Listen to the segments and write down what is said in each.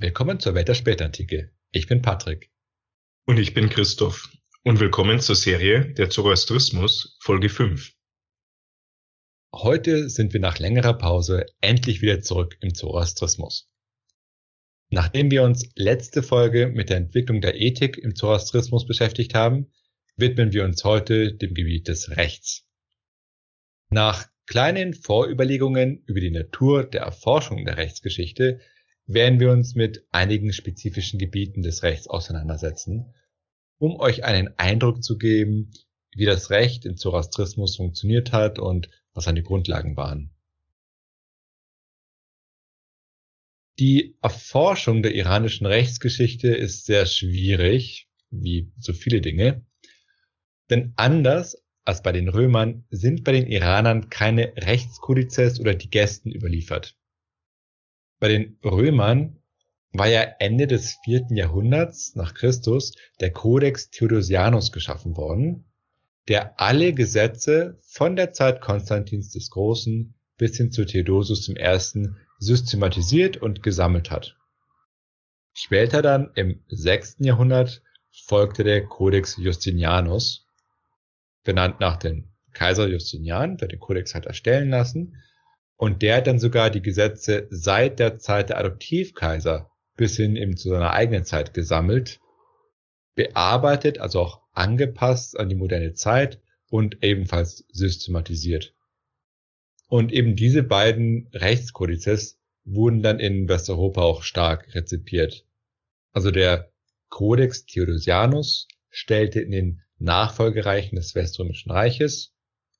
Willkommen zur Welt der Spätantike. Ich bin Patrick. Und ich bin Christoph. Und willkommen zur Serie Der Zoroastrismus, Folge 5. Heute sind wir nach längerer Pause endlich wieder zurück im Zoroastrismus. Nachdem wir uns letzte Folge mit der Entwicklung der Ethik im Zoroastrismus beschäftigt haben, widmen wir uns heute dem Gebiet des Rechts. Nach kleinen Vorüberlegungen über die Natur der Erforschung der Rechtsgeschichte werden wir uns mit einigen spezifischen Gebieten des Rechts auseinandersetzen, um euch einen Eindruck zu geben, wie das Recht im Zoroastrismus funktioniert hat und was seine Grundlagen waren. Die Erforschung der iranischen Rechtsgeschichte ist sehr schwierig, wie so viele Dinge, denn anders als bei den Römern sind bei den Iranern keine Rechtskodizes oder die Gästen überliefert bei den Römern war ja Ende des vierten Jahrhunderts nach Christus der Codex Theodosianus geschaffen worden, der alle Gesetze von der Zeit Konstantins des Großen bis hin zu Theodosius I. systematisiert und gesammelt hat. Später dann im sechsten Jahrhundert folgte der Codex Justinianus, benannt nach dem Kaiser Justinian, der den Codex hat erstellen lassen und der hat dann sogar die Gesetze seit der Zeit der Adoptivkaiser bis hin eben zu seiner eigenen Zeit gesammelt, bearbeitet, also auch angepasst an die moderne Zeit und ebenfalls systematisiert. Und eben diese beiden Rechtskodizes wurden dann in Westeuropa auch stark rezipiert. Also der Codex Theodosianus stellte in den Nachfolgereichen des Weströmischen Reiches,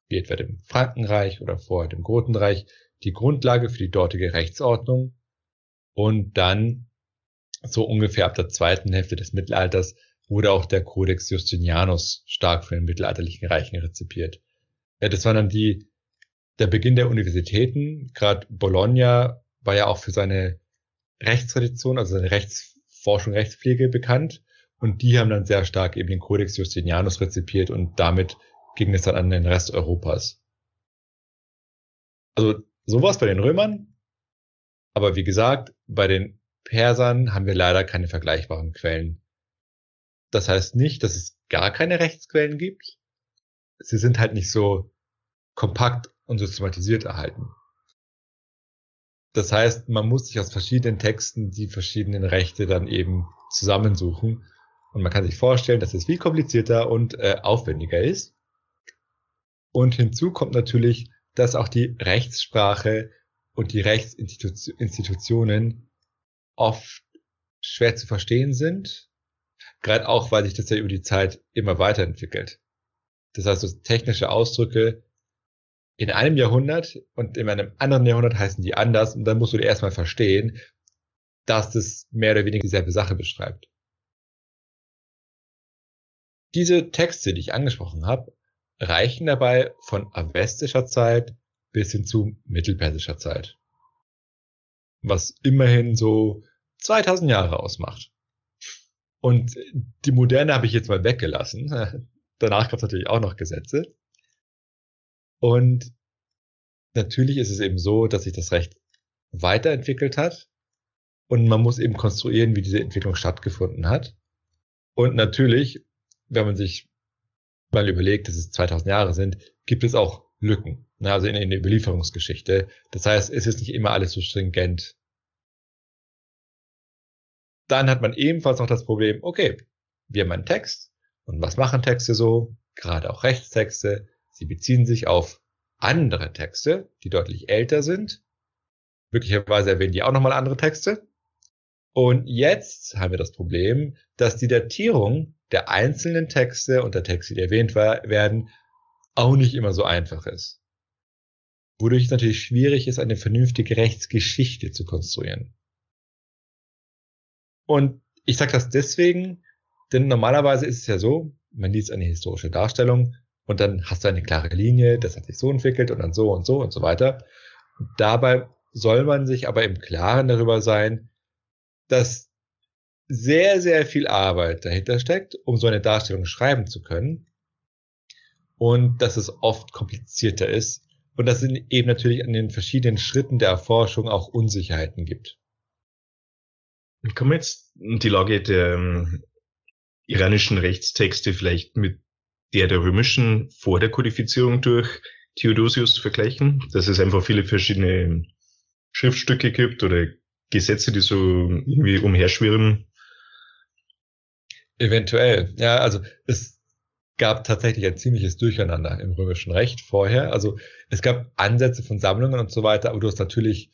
wie etwa dem Frankenreich oder vorher dem Gotenreich, die Grundlage für die dortige Rechtsordnung und dann so ungefähr ab der zweiten Hälfte des Mittelalters wurde auch der Codex Justinianus stark von den mittelalterlichen Reichen rezipiert. Ja, das war dann die, der Beginn der Universitäten. Gerade Bologna war ja auch für seine Rechtstradition, also seine Rechtsforschung, Rechtspflege bekannt. Und die haben dann sehr stark eben den Codex Justinianus rezipiert und damit ging es dann an den Rest Europas. Also Sowas bei den Römern. Aber wie gesagt, bei den Persern haben wir leider keine vergleichbaren Quellen. Das heißt nicht, dass es gar keine Rechtsquellen gibt. Sie sind halt nicht so kompakt und systematisiert erhalten. Das heißt, man muss sich aus verschiedenen Texten die verschiedenen Rechte dann eben zusammensuchen. Und man kann sich vorstellen, dass es viel komplizierter und äh, aufwendiger ist. Und hinzu kommt natürlich, dass auch die Rechtssprache und die Rechtsinstitutionen oft schwer zu verstehen sind, gerade auch, weil sich das ja über die Zeit immer weiterentwickelt. Das heißt, so technische Ausdrücke in einem Jahrhundert und in einem anderen Jahrhundert heißen die anders und dann musst du dir erstmal verstehen, dass das mehr oder weniger dieselbe Sache beschreibt. Diese Texte, die ich angesprochen habe, reichen dabei von avestischer Zeit bis hin zu mittelpersischer Zeit. Was immerhin so 2000 Jahre ausmacht. Und die moderne habe ich jetzt mal weggelassen. Danach gab es natürlich auch noch Gesetze. Und natürlich ist es eben so, dass sich das Recht weiterentwickelt hat. Und man muss eben konstruieren, wie diese Entwicklung stattgefunden hat. Und natürlich, wenn man sich mal überlegt, dass es 2000 Jahre sind, gibt es auch Lücken, ne, also in, in der Überlieferungsgeschichte. Das heißt, es ist nicht immer alles so stringent. Dann hat man ebenfalls noch das Problem, okay, wir haben einen Text und was machen Texte so? Gerade auch Rechtstexte. Sie beziehen sich auf andere Texte, die deutlich älter sind. Möglicherweise erwähnen die auch nochmal andere Texte. Und jetzt haben wir das Problem, dass die Datierung der einzelnen Texte und der Texte, die erwähnt werden, auch nicht immer so einfach ist. Wodurch es natürlich schwierig ist, eine vernünftige Rechtsgeschichte zu konstruieren. Und ich sage das deswegen, denn normalerweise ist es ja so, man liest eine historische Darstellung und dann hast du eine klare Linie, das hat sich so entwickelt und dann so und so und so weiter. Dabei soll man sich aber im Klaren darüber sein, dass sehr, sehr viel Arbeit dahinter steckt, um so eine Darstellung schreiben zu können. Und dass es oft komplizierter ist. Und dass es eben natürlich an den verschiedenen Schritten der Erforschung auch Unsicherheiten gibt. Kann man jetzt die Lage der ähm, iranischen Rechtstexte vielleicht mit der der römischen vor der Kodifizierung durch Theodosius vergleichen? Dass es einfach viele verschiedene Schriftstücke gibt oder Gesetze, die so irgendwie umherschwirren? Eventuell. Ja, also es gab tatsächlich ein ziemliches Durcheinander im römischen Recht vorher. Also es gab Ansätze von Sammlungen und so weiter, aber du hast natürlich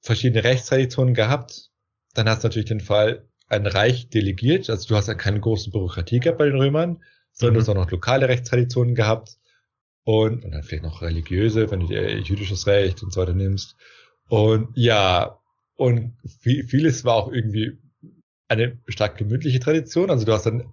verschiedene Rechtstraditionen gehabt. Dann hast du natürlich den Fall, ein Reich delegiert, also du hast ja keine große Bürokratie gehabt bei den Römern, sondern mhm. du hast auch noch lokale Rechtstraditionen gehabt und, und dann vielleicht noch religiöse, wenn du dir jüdisches Recht und so weiter nimmst. Und ja, und vieles war auch irgendwie eine stark gemütliche Tradition. Also du hast dann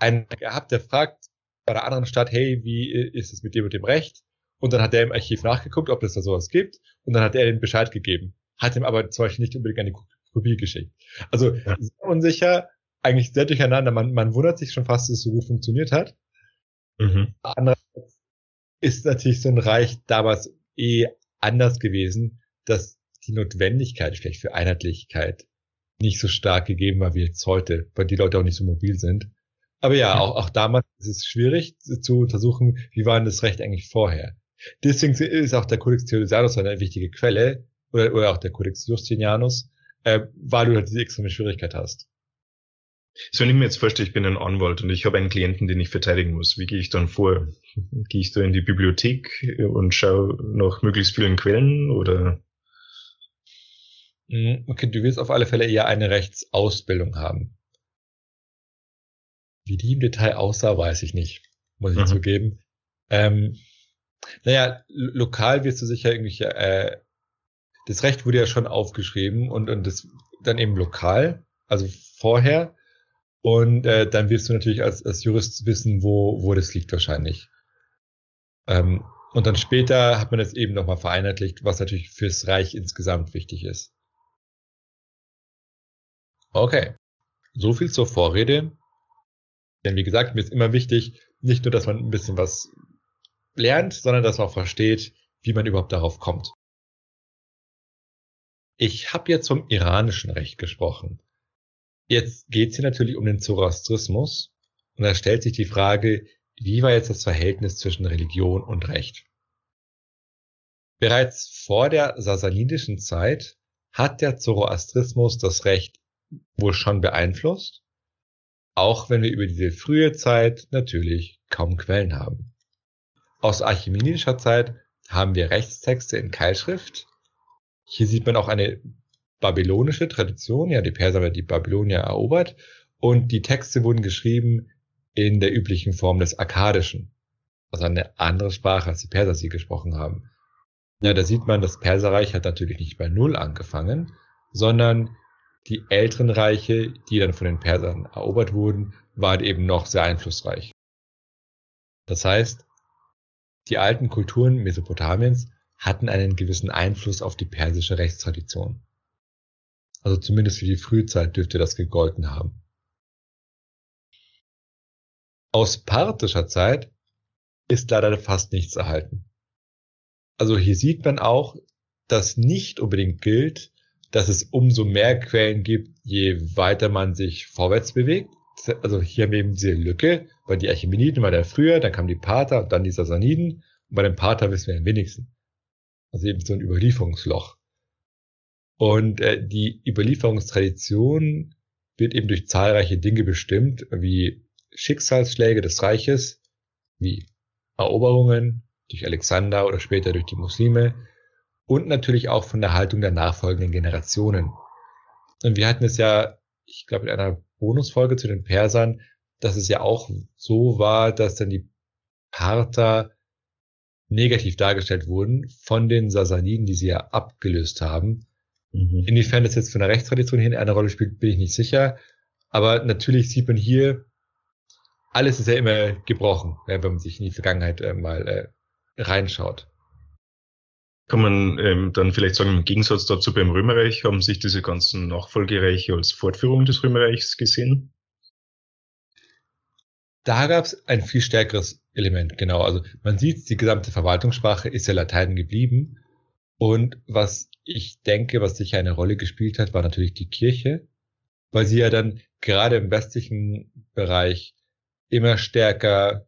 einen gehabt, der fragt bei der anderen Stadt, hey, wie ist es mit dem und dem Recht? Und dann hat der im Archiv nachgeguckt, ob es da sowas gibt. Und dann hat er den Bescheid gegeben. Hat ihm aber zum Beispiel nicht unbedingt eine Kopie geschickt. Also ja. sehr unsicher, eigentlich sehr durcheinander. Man, man wundert sich schon fast, dass es so gut funktioniert hat. Mhm. Andererseits ist natürlich so ein Reich damals eh anders gewesen, dass die Notwendigkeit vielleicht für Einheitlichkeit nicht so stark gegeben war wie jetzt heute, weil die Leute auch nicht so mobil sind. Aber ja, auch, auch damals ist es schwierig zu untersuchen, wie war denn das Recht eigentlich vorher. Deswegen ist auch der Codex Theodosianus eine wichtige Quelle, oder, oder auch der Codex Justinianus, äh, weil du halt diese extreme Schwierigkeit hast. So, wenn ich mir jetzt vorstelle, ich bin ein Anwalt und ich habe einen Klienten, den ich verteidigen muss, wie gehe ich dann vor? Gehe ich da in die Bibliothek und schaue nach möglichst vielen Quellen oder? Mhm, okay, du wirst auf alle Fälle eher eine Rechtsausbildung haben. Wie die im Detail aussah, weiß ich nicht, muss ich mhm. zugeben. Ähm, naja, lokal wirst du sicher irgendwie, äh, das Recht wurde ja schon aufgeschrieben und, und das dann eben lokal, also vorher. Und äh, dann wirst du natürlich als, als Jurist wissen, wo, wo das liegt wahrscheinlich. Ähm, und dann später hat man es eben nochmal vereinheitlicht, was natürlich fürs Reich insgesamt wichtig ist. Okay. So viel zur Vorrede. Denn wie gesagt, mir ist immer wichtig, nicht nur, dass man ein bisschen was lernt, sondern dass man auch versteht, wie man überhaupt darauf kommt. Ich habe jetzt vom iranischen Recht gesprochen. Jetzt geht es hier natürlich um den Zoroastrismus und da stellt sich die Frage, wie war jetzt das Verhältnis zwischen Religion und Recht? Bereits vor der sasanidischen Zeit hat der Zoroastrismus das Recht wohl schon beeinflusst, auch wenn wir über diese frühe Zeit natürlich kaum Quellen haben. Aus archimenidischer Zeit haben wir Rechtstexte in Keilschrift. Hier sieht man auch eine babylonische Tradition, ja, die Perser haben die Babylonier erobert und die Texte wurden geschrieben in der üblichen Form des Akkadischen, also eine andere Sprache, als die Perser sie gesprochen haben. Ja, da sieht man, das Perserreich hat natürlich nicht bei Null angefangen, sondern die älteren Reiche, die dann von den Persern erobert wurden, waren eben noch sehr einflussreich. Das heißt, die alten Kulturen Mesopotamiens hatten einen gewissen Einfluss auf die persische Rechtstradition. Also zumindest für die Frühzeit dürfte das gegolten haben. Aus parthischer Zeit ist leider fast nichts erhalten. Also hier sieht man auch, dass nicht unbedingt gilt, dass es umso mehr Quellen gibt, je weiter man sich vorwärts bewegt. Also hier haben wir eben diese Lücke, weil die Archimeniden war ja früher, dann kamen die Pater und dann die Sassaniden. Und bei den Pater wissen wir am wenigsten. Also eben so ein Überlieferungsloch. Und äh, die Überlieferungstradition wird eben durch zahlreiche Dinge bestimmt, wie Schicksalsschläge des Reiches, wie Eroberungen durch Alexander oder später durch die Muslime, und natürlich auch von der Haltung der nachfolgenden Generationen. Und wir hatten es ja, ich glaube, in einer Bonusfolge zu den Persern, dass es ja auch so war, dass dann die Parther negativ dargestellt wurden von den Sasaniden, die sie ja abgelöst haben. Mhm. Inwiefern das jetzt von der Rechtstradition hier eine Rolle spielt, bin ich nicht sicher. Aber natürlich sieht man hier, alles ist ja immer gebrochen, wenn man sich in die Vergangenheit äh, mal äh, reinschaut. Kann man ähm, dann vielleicht sagen, im Gegensatz dazu beim Römerreich haben sich diese ganzen Nachfolgereiche als Fortführung des Römerreichs gesehen? Da gab es ein viel stärkeres Element, genau. Also man sieht, die gesamte Verwaltungssprache ist ja Latein geblieben. Und was ich denke, was sicher eine Rolle gespielt hat, war natürlich die Kirche. weil sie ja dann gerade im westlichen Bereich immer stärker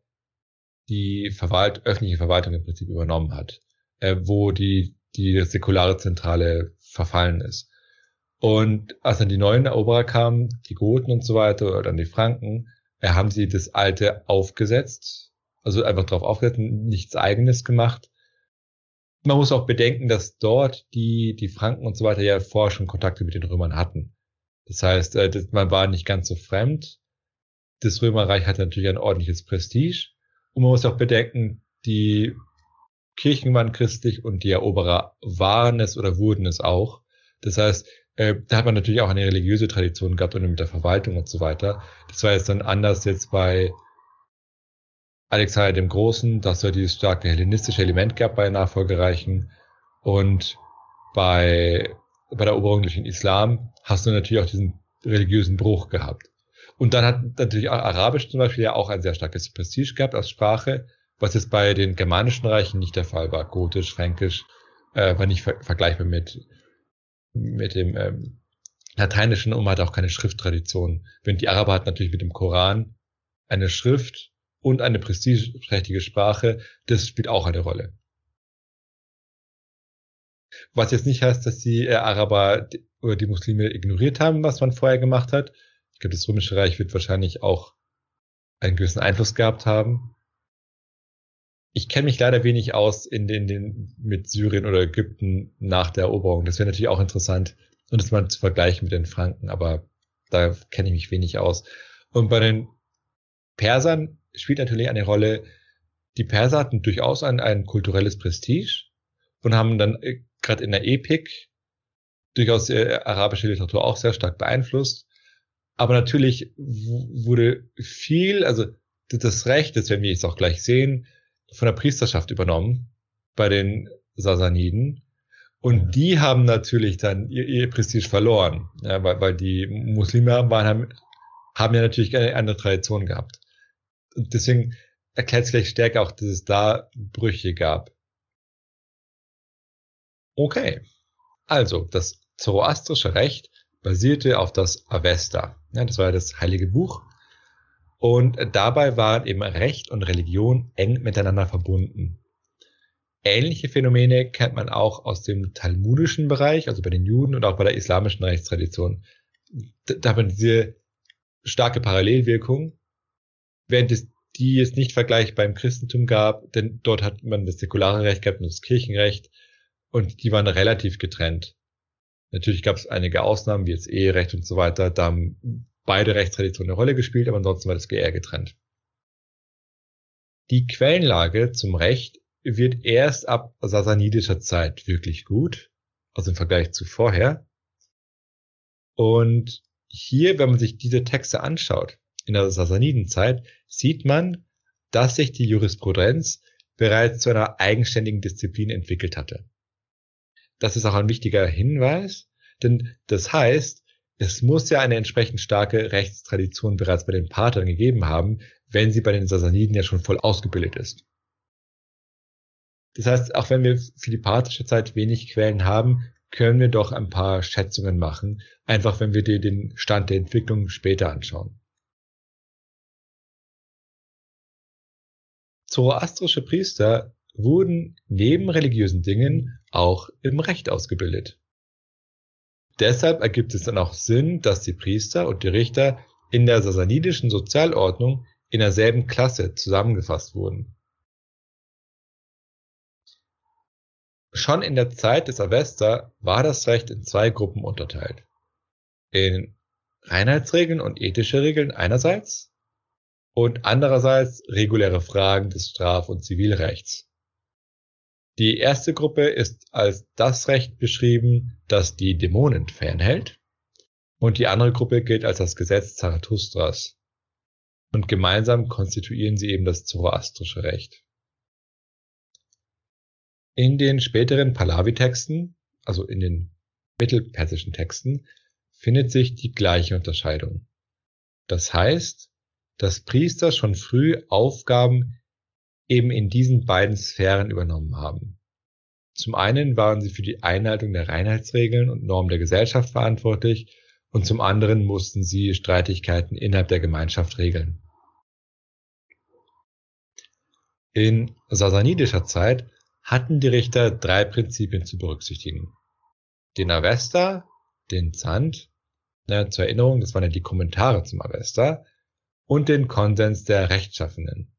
die Verwalt öffentliche Verwaltung im Prinzip übernommen hat, äh, wo die, die säkulare Zentrale verfallen ist. Und als dann die neuen Eroberer kamen, die Goten und so weiter, oder dann die Franken, äh, haben sie das Alte aufgesetzt, also einfach drauf aufgesetzt, nichts Eigenes gemacht. Man muss auch bedenken, dass dort die, die Franken und so weiter ja vorher schon Kontakte mit den Römern hatten. Das heißt, äh, das, man war nicht ganz so fremd. Das Römerreich hatte natürlich ein ordentliches Prestige. Und man muss auch bedenken, die Kirchen waren christlich und die Eroberer waren es oder wurden es auch. Das heißt, äh, da hat man natürlich auch eine religiöse Tradition gehabt und mit der Verwaltung und so weiter. Das war jetzt dann anders jetzt bei Alexander dem Großen, dass er dieses starke hellenistische Element gab bei Nachfolgereichen und bei, bei der Eroberung durch den Islam hast du natürlich auch diesen religiösen Bruch gehabt. Und dann hat natürlich auch Arabisch zum Beispiel ja auch ein sehr starkes Prestige gehabt als Sprache, was jetzt bei den germanischen Reichen nicht der Fall war. Gotisch, Fränkisch äh, war nicht ver vergleichbar mit, mit dem ähm, Lateinischen und man hat auch keine Schrifttradition. Während die Araber hatten natürlich mit dem Koran eine Schrift und eine prestigeträchtige Sprache, das spielt auch eine Rolle. Was jetzt nicht heißt, dass die äh, Araber oder die Muslime ignoriert haben, was man vorher gemacht hat. Ich glaube, das Römische Reich wird wahrscheinlich auch einen gewissen Einfluss gehabt haben. Ich kenne mich leider wenig aus in den, den mit Syrien oder Ägypten nach der Eroberung. Das wäre natürlich auch interessant, und das mal zu vergleichen mit den Franken, aber da kenne ich mich wenig aus. Und bei den Persern spielt natürlich eine Rolle, die Perser hatten durchaus ein, ein kulturelles Prestige und haben dann äh, gerade in der Epik durchaus äh, arabische Literatur auch sehr stark beeinflusst. Aber natürlich wurde viel, also das Recht, das werden wir jetzt auch gleich sehen, von der Priesterschaft übernommen bei den Sasaniden. Und die haben natürlich dann ihr, ihr Prestige verloren, ja, weil, weil die Muslime waren, haben, haben ja natürlich eine andere Tradition gehabt. Und deswegen erklärt es vielleicht stärker auch, dass es da Brüche gab. Okay. Also, das zoroastrische Recht basierte auf das Avesta. Ja, das war das heilige Buch. Und dabei waren eben Recht und Religion eng miteinander verbunden. Ähnliche Phänomene kennt man auch aus dem talmudischen Bereich, also bei den Juden und auch bei der islamischen Rechtstradition. Da hat man diese starke Parallelwirkung, während es die es nicht vergleichbar im Christentum gab, denn dort hat man das säkulare Recht gehabt und das Kirchenrecht und die waren relativ getrennt. Natürlich gab es einige Ausnahmen, wie jetzt Eherecht und so weiter, da beide Rechtstraditionen eine Rolle gespielt, aber ansonsten war das eher getrennt. Die Quellenlage zum Recht wird erst ab sasanidischer Zeit wirklich gut, also im Vergleich zu vorher. Und hier, wenn man sich diese Texte anschaut, in der Sasanidenzeit, sieht man, dass sich die Jurisprudenz bereits zu einer eigenständigen Disziplin entwickelt hatte. Das ist auch ein wichtiger Hinweis, denn das heißt, es muss ja eine entsprechend starke Rechtstradition bereits bei den Parthern gegeben haben, wenn sie bei den Sasaniden ja schon voll ausgebildet ist. Das heißt, auch wenn wir für die parthische Zeit wenig Quellen haben, können wir doch ein paar Schätzungen machen, einfach wenn wir dir den Stand der Entwicklung später anschauen. Zoroastrische Priester wurden neben religiösen Dingen auch im Recht ausgebildet. Deshalb ergibt es dann auch Sinn, dass die Priester und die Richter in der sasanidischen Sozialordnung in derselben Klasse zusammengefasst wurden. Schon in der Zeit des Avesta war das Recht in zwei Gruppen unterteilt. In Reinheitsregeln und ethische Regeln einerseits und andererseits reguläre Fragen des Straf- und Zivilrechts. Die erste Gruppe ist als das Recht beschrieben, das die Dämonen fernhält, und die andere Gruppe gilt als das Gesetz Zarathustras. Und gemeinsam konstituieren sie eben das zoroastrische Recht. In den späteren Pahlavi-Texten, also in den mittelpersischen Texten, findet sich die gleiche Unterscheidung. Das heißt, dass Priester schon früh Aufgaben eben in diesen beiden Sphären übernommen haben. Zum einen waren sie für die Einhaltung der Reinheitsregeln und Normen der Gesellschaft verantwortlich und zum anderen mussten sie Streitigkeiten innerhalb der Gemeinschaft regeln. In sasanidischer Zeit hatten die Richter drei Prinzipien zu berücksichtigen. Den Avesta, den Zand, ne, zur Erinnerung, das waren ja die Kommentare zum Avesta, und den Konsens der Rechtschaffenen.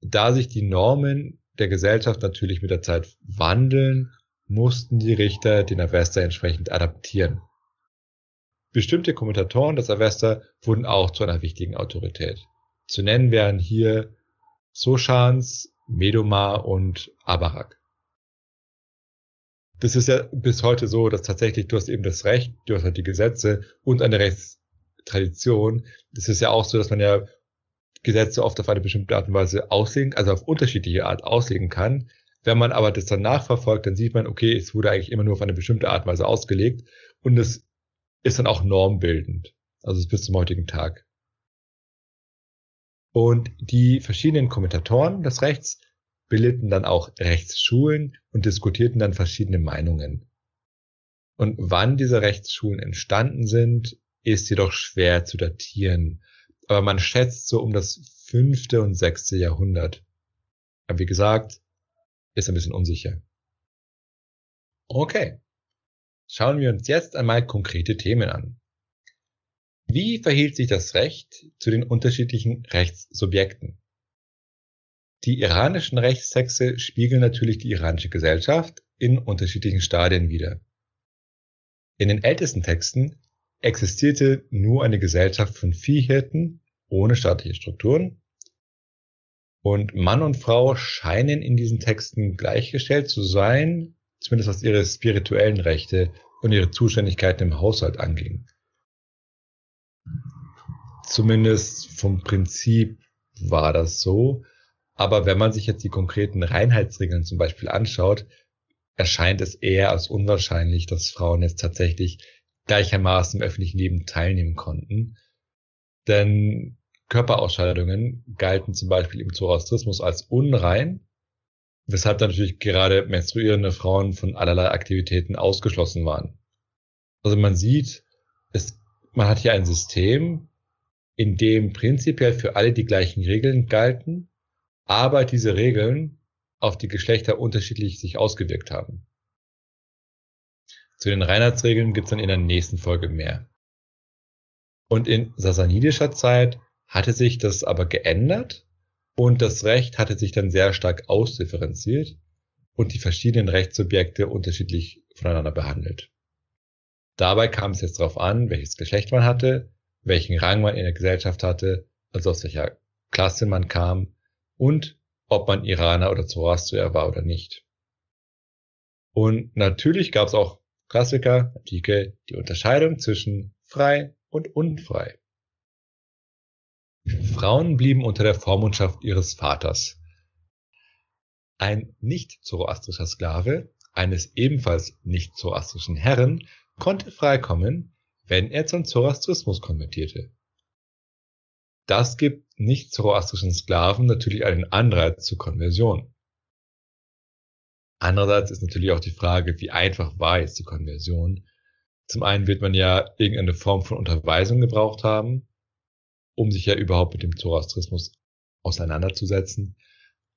Da sich die Normen der Gesellschaft natürlich mit der Zeit wandeln, mussten die Richter den Avesta entsprechend adaptieren. Bestimmte Kommentatoren des Avesta wurden auch zu einer wichtigen Autorität. Zu nennen wären hier Sochans, Medoma und Abarak. Das ist ja bis heute so, dass tatsächlich du hast eben das Recht, du hast halt die Gesetze und eine Rechtstradition. Das ist ja auch so, dass man ja Gesetze oft auf eine bestimmte Art und Weise auslegen, also auf unterschiedliche Art auslegen kann. Wenn man aber das dann nachverfolgt, dann sieht man, okay, es wurde eigentlich immer nur auf eine bestimmte Art und Weise ausgelegt und es ist dann auch normbildend. Also bis zum heutigen Tag. Und die verschiedenen Kommentatoren des Rechts bildeten dann auch Rechtsschulen und diskutierten dann verschiedene Meinungen. Und wann diese Rechtsschulen entstanden sind, ist jedoch schwer zu datieren. Aber man schätzt so um das fünfte und sechste Jahrhundert. Aber wie gesagt, ist ein bisschen unsicher. Okay. Schauen wir uns jetzt einmal konkrete Themen an. Wie verhielt sich das Recht zu den unterschiedlichen Rechtssubjekten? Die iranischen Rechtstexte spiegeln natürlich die iranische Gesellschaft in unterschiedlichen Stadien wider. In den ältesten Texten existierte nur eine Gesellschaft von Viehhirten ohne staatliche Strukturen und Mann und Frau scheinen in diesen Texten gleichgestellt zu sein, zumindest was ihre spirituellen Rechte und ihre Zuständigkeiten im Haushalt anging zumindest vom Prinzip war das so. Aber wenn man sich jetzt die konkreten Reinheitsregeln zum Beispiel anschaut, erscheint es eher als unwahrscheinlich, dass Frauen jetzt tatsächlich gleichermaßen im öffentlichen Leben teilnehmen konnten. Denn Körperausscheidungen galten zum Beispiel im Zoroastrismus als unrein, weshalb dann natürlich gerade menstruierende Frauen von allerlei Aktivitäten ausgeschlossen waren. Also man sieht, es, man hat hier ein System, in dem prinzipiell für alle die gleichen Regeln galten, aber diese Regeln auf die Geschlechter unterschiedlich sich ausgewirkt haben. Zu den Reinheitsregeln gibt's dann in der nächsten Folge mehr. Und in sasanidischer Zeit hatte sich das aber geändert und das Recht hatte sich dann sehr stark ausdifferenziert und die verschiedenen Rechtssubjekte unterschiedlich voneinander behandelt. Dabei kam es jetzt darauf an, welches Geschlecht man hatte, welchen Rang man in der Gesellschaft hatte, also aus welcher Klasse man kam und ob man Iraner oder Zoroastrier war oder nicht. Und natürlich gab es auch Klassiker, Antike, die Unterscheidung zwischen frei und unfrei. Frauen blieben unter der Vormundschaft ihres Vaters. Ein nicht zoroastrischer Sklave eines ebenfalls nicht zoroastrischen Herren konnte freikommen, wenn er zum Zoroastrismus konvertierte. Das gibt nicht-zoroastrischen Sklaven natürlich einen Anreiz zur Konversion. Andererseits ist natürlich auch die Frage, wie einfach war jetzt die Konversion? Zum einen wird man ja irgendeine Form von Unterweisung gebraucht haben, um sich ja überhaupt mit dem Zoroastrismus auseinanderzusetzen.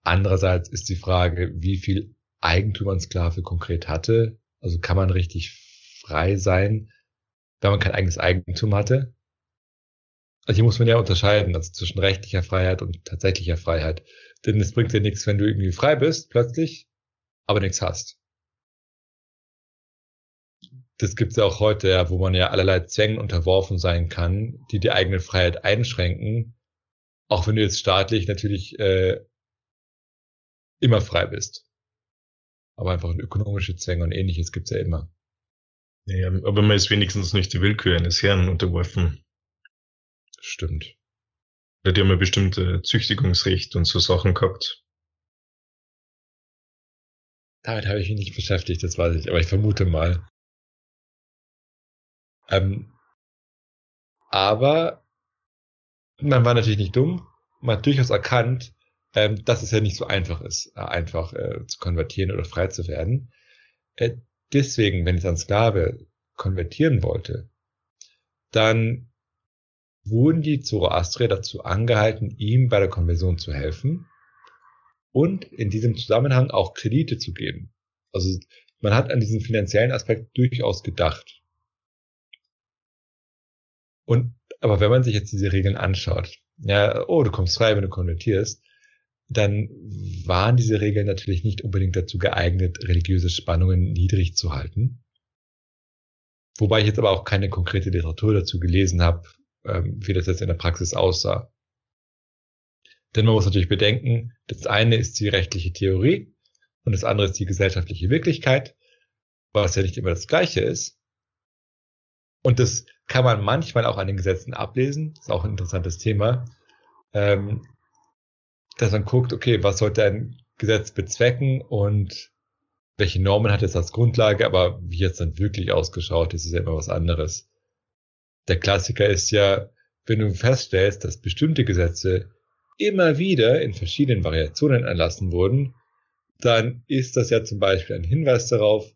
Andererseits ist die Frage, wie viel Eigentum ein Sklave konkret hatte. Also kann man richtig frei sein, wenn man kein eigenes Eigentum hatte. Also hier muss man ja unterscheiden, also zwischen rechtlicher Freiheit und tatsächlicher Freiheit. Denn es bringt dir nichts, wenn du irgendwie frei bist, plötzlich, aber nichts hast. Das gibt's ja auch heute, ja, wo man ja allerlei Zwängen unterworfen sein kann, die die eigene Freiheit einschränken, auch wenn du jetzt staatlich natürlich äh, immer frei bist. Aber einfach ökonomische Zwänge und ähnliches gibt's ja immer. Ja, aber man ist wenigstens nicht die Willkür eines Herrn unterworfen. Stimmt. Die haben ja bestimmt äh, Züchtigungsrecht und so Sachen gehabt. Damit habe ich mich nicht beschäftigt, das weiß ich, aber ich vermute mal. Ähm, aber man war natürlich nicht dumm. Man hat durchaus erkannt, ähm, dass es ja nicht so einfach ist, äh, einfach äh, zu konvertieren oder frei zu werden. Äh, deswegen, wenn jetzt ein Sklave konvertieren wollte, dann wurden die Zoroastrier dazu angehalten, ihm bei der Konversion zu helfen und in diesem Zusammenhang auch Kredite zu geben. Also man hat an diesen finanziellen Aspekt durchaus gedacht. Und aber wenn man sich jetzt diese Regeln anschaut, ja, oh, du kommst frei, wenn du konvertierst, dann waren diese Regeln natürlich nicht unbedingt dazu geeignet, religiöse Spannungen niedrig zu halten. Wobei ich jetzt aber auch keine konkrete Literatur dazu gelesen habe, ähm, wie das jetzt in der Praxis aussah. Denn man muss natürlich bedenken, das eine ist die rechtliche Theorie und das andere ist die gesellschaftliche Wirklichkeit, was ja nicht immer das gleiche ist. Und das kann man manchmal auch an den Gesetzen ablesen. Das ist auch ein interessantes Thema. Ähm, dass man guckt, okay, was sollte ein Gesetz bezwecken und welche Normen hat es als Grundlage, aber wie jetzt dann wirklich ausgeschaut, das ist ja immer was anderes. Der Klassiker ist ja, wenn du feststellst, dass bestimmte Gesetze immer wieder in verschiedenen Variationen erlassen wurden, dann ist das ja zum Beispiel ein Hinweis darauf,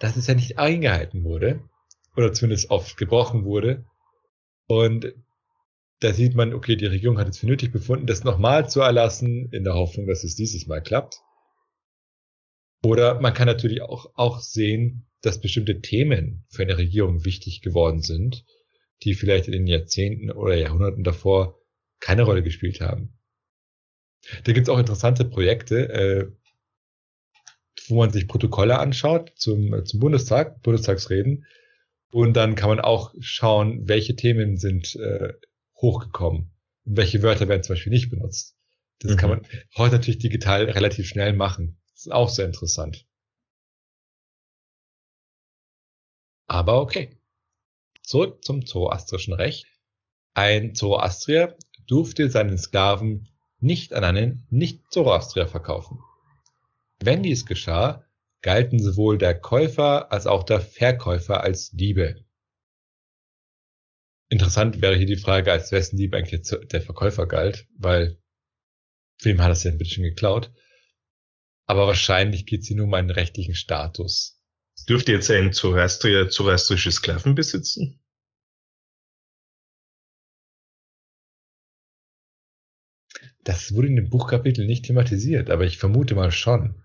dass es ja nicht eingehalten wurde oder zumindest oft gebrochen wurde. Und da sieht man, okay, die Regierung hat es für nötig befunden, das nochmal zu erlassen, in der Hoffnung, dass es dieses Mal klappt. Oder man kann natürlich auch, auch sehen, dass bestimmte Themen für eine Regierung wichtig geworden sind, die vielleicht in den Jahrzehnten oder Jahrhunderten davor keine Rolle gespielt haben. Da gibt es auch interessante Projekte, äh, wo man sich Protokolle anschaut zum, zum Bundestag, Bundestagsreden. Und dann kann man auch schauen, welche Themen sind äh, hochgekommen und welche Wörter werden zum Beispiel nicht benutzt. Das mhm. kann man heute natürlich digital relativ schnell machen. Das ist auch sehr interessant. Aber okay. Zurück zum zoroastrischen Recht. Ein Zoroastrier durfte seinen Sklaven nicht an einen Nicht-Zoroastrier verkaufen. Wenn dies geschah, galten sowohl der Käufer als auch der Verkäufer als Diebe. Interessant wäre hier die Frage, als wessen Dieb eigentlich der Verkäufer galt, weil wem hat das denn bitte schon geklaut? Aber wahrscheinlich geht sie nur um einen rechtlichen Status. Dürfte jetzt ein Zoroastrier zoroastrische Sklaven besitzen? Das wurde in dem Buchkapitel nicht thematisiert, aber ich vermute mal schon.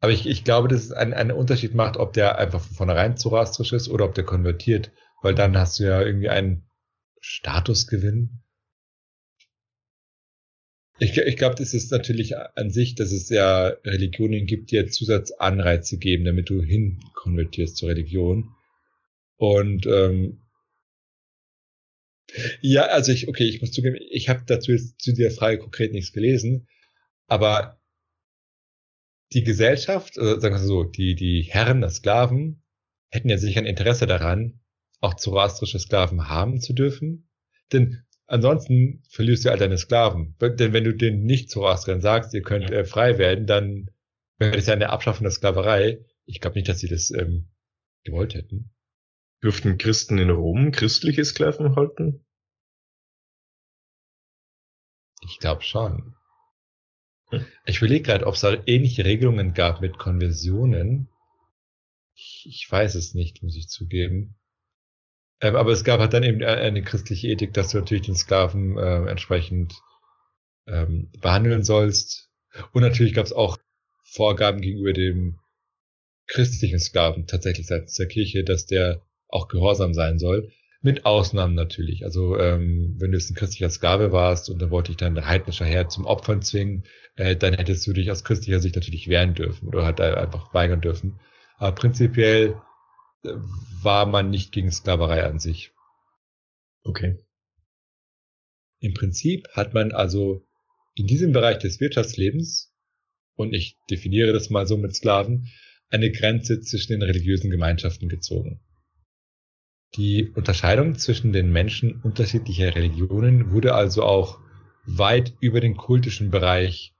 Aber ich, ich glaube, dass es einen, einen Unterschied macht, ob der einfach von vornherein zoroastrisch ist oder ob der konvertiert, weil dann hast du ja irgendwie einen Statusgewinn. Ich, ich glaube, das ist natürlich an sich, dass es ja Religionen gibt, die ja Zusatzanreize geben, damit du hin konvertierst zur Religion. Und ähm, ja, also ich, okay, ich muss zugeben, ich habe dazu jetzt zu dieser Frage konkret nichts gelesen, aber die Gesellschaft, äh, sagen wir so, die, die Herren der Sklaven hätten ja sicher ein Interesse daran, auch zoroastrische Sklaven haben zu dürfen. Denn ansonsten verlierst du all deine Sklaven. Denn wenn du den nicht Zoroastriern sagst, ihr könnt äh, frei werden, dann wäre das ja eine Abschaffung der Sklaverei. Ich glaube nicht, dass sie das ähm, gewollt hätten. Dürften Christen in Rom christliche Sklaven halten? Ich glaube schon. Ich überlege gerade, ob es da ähnliche Regelungen gab mit Konversionen. Ich, weiß es nicht, muss ich zugeben. Ähm, aber es gab halt dann eben eine christliche Ethik, dass du natürlich den Sklaven äh, entsprechend ähm, behandeln sollst. Und natürlich gab es auch Vorgaben gegenüber dem christlichen Sklaven tatsächlich seitens der Kirche, dass der auch gehorsam sein soll. Mit Ausnahmen natürlich. Also ähm, wenn du jetzt ein christlicher Sklave warst und da wollte ich dann der heidnischer Herr zum Opfern zwingen, äh, dann hättest du dich aus christlicher Sicht natürlich wehren dürfen oder halt einfach weigern dürfen. Aber prinzipiell äh, war man nicht gegen Sklaverei an sich. Okay. Im Prinzip hat man also in diesem Bereich des Wirtschaftslebens, und ich definiere das mal so mit Sklaven, eine Grenze zwischen den religiösen Gemeinschaften gezogen. Die Unterscheidung zwischen den Menschen unterschiedlicher Religionen wurde also auch weit über den kultischen Bereich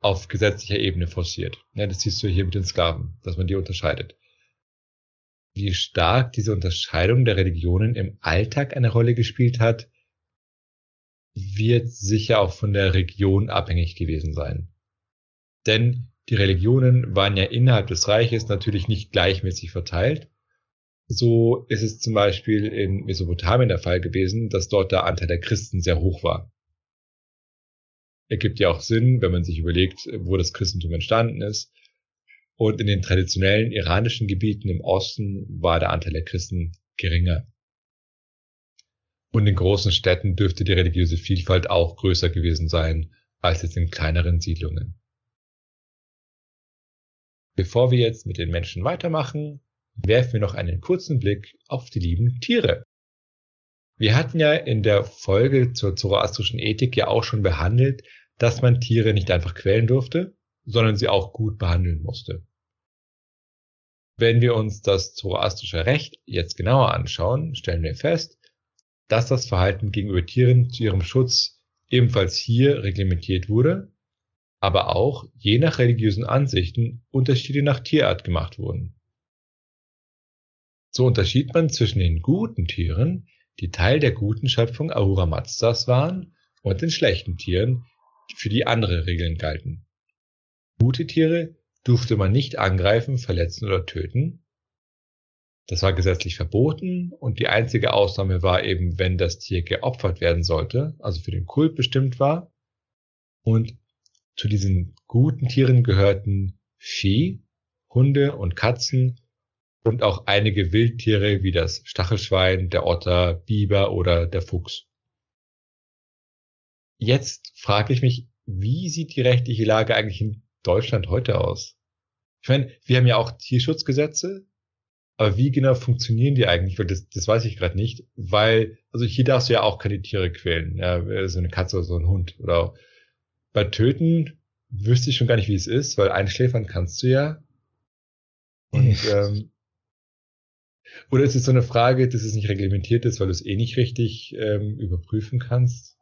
auf gesetzlicher Ebene forciert. Ja, das siehst du hier mit den Sklaven, dass man die unterscheidet. Wie stark diese Unterscheidung der Religionen im Alltag eine Rolle gespielt hat, wird sicher auch von der Region abhängig gewesen sein. Denn die Religionen waren ja innerhalb des Reiches natürlich nicht gleichmäßig verteilt So ist es zum Beispiel in Mesopotamien der Fall gewesen, dass dort der Anteil der Christen sehr hoch war. Ergibt ja auch Sinn, wenn man sich überlegt, wo das Christentum entstanden ist. Und in den traditionellen iranischen Gebieten im Osten war der Anteil der Christen geringer. Und in großen Städten dürfte die religiöse Vielfalt auch größer gewesen sein als jetzt in kleineren Siedlungen. Bevor wir jetzt mit den Menschen weitermachen, werfen wir noch einen kurzen Blick auf die lieben Tiere. Wir hatten ja in der Folge zur zoroastrischen Ethik ja auch schon behandelt, dass man Tiere nicht einfach quälen durfte, sondern sie auch gut behandeln musste. Wenn wir uns das zoroastrische Recht jetzt genauer anschauen, stellen wir fest, dass das Verhalten gegenüber Tieren zu ihrem Schutz ebenfalls hier reglementiert wurde, aber auch je nach religiösen Ansichten Unterschiede nach Tierart gemacht wurden. So unterschied man zwischen den guten Tieren, die Teil der guten Schöpfung Ahura Mazdas waren, und den schlechten Tieren, für die andere Regeln galten. Gute Tiere durfte man nicht angreifen, verletzen oder töten. Das war gesetzlich verboten und die einzige Ausnahme war eben, wenn das Tier geopfert werden sollte, also für den Kult bestimmt war. Und zu diesen guten Tieren gehörten Vieh, Hunde und Katzen und auch einige Wildtiere wie das Stachelschwein, der Otter, Biber oder der Fuchs. Jetzt frage ich mich, wie sieht die rechtliche Lage eigentlich in Deutschland heute aus? Ich meine, wir haben ja auch Tierschutzgesetze, aber wie genau funktionieren die eigentlich? Weil das, das weiß ich gerade nicht, weil, also hier darfst du ja auch keine Tiere quälen, ja, so eine Katze oder so ein Hund. Oder bei Töten wüsste ich schon gar nicht, wie es ist, weil einschläfern kannst du ja. Und ähm, oder ist es so eine Frage, dass es nicht reglementiert ist, weil du es eh nicht richtig ähm, überprüfen kannst?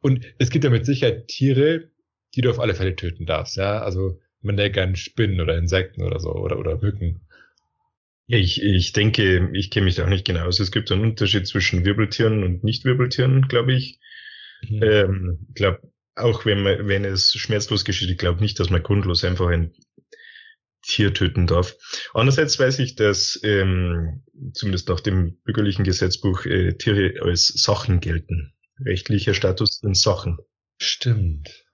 Und es gibt ja mit Sicherheit Tiere, die du auf alle Fälle töten darfst, ja. Also man denkt an Spinnen oder Insekten oder so oder, oder Mücken. Ja, ich, ich denke, ich kenne mich da auch nicht genau aus. Es gibt einen Unterschied zwischen Wirbeltieren und Nicht-Wirbeltieren, glaube ich. Mhm. Ähm, glaube, auch wenn man, wenn es schmerzlos geschieht, ich glaube nicht, dass man grundlos einfach ein Tier töten darf. Andererseits weiß ich, dass ähm, zumindest nach dem bürgerlichen Gesetzbuch äh, Tiere als Sachen gelten. Rechtlicher Status sind Sachen. Stimmt.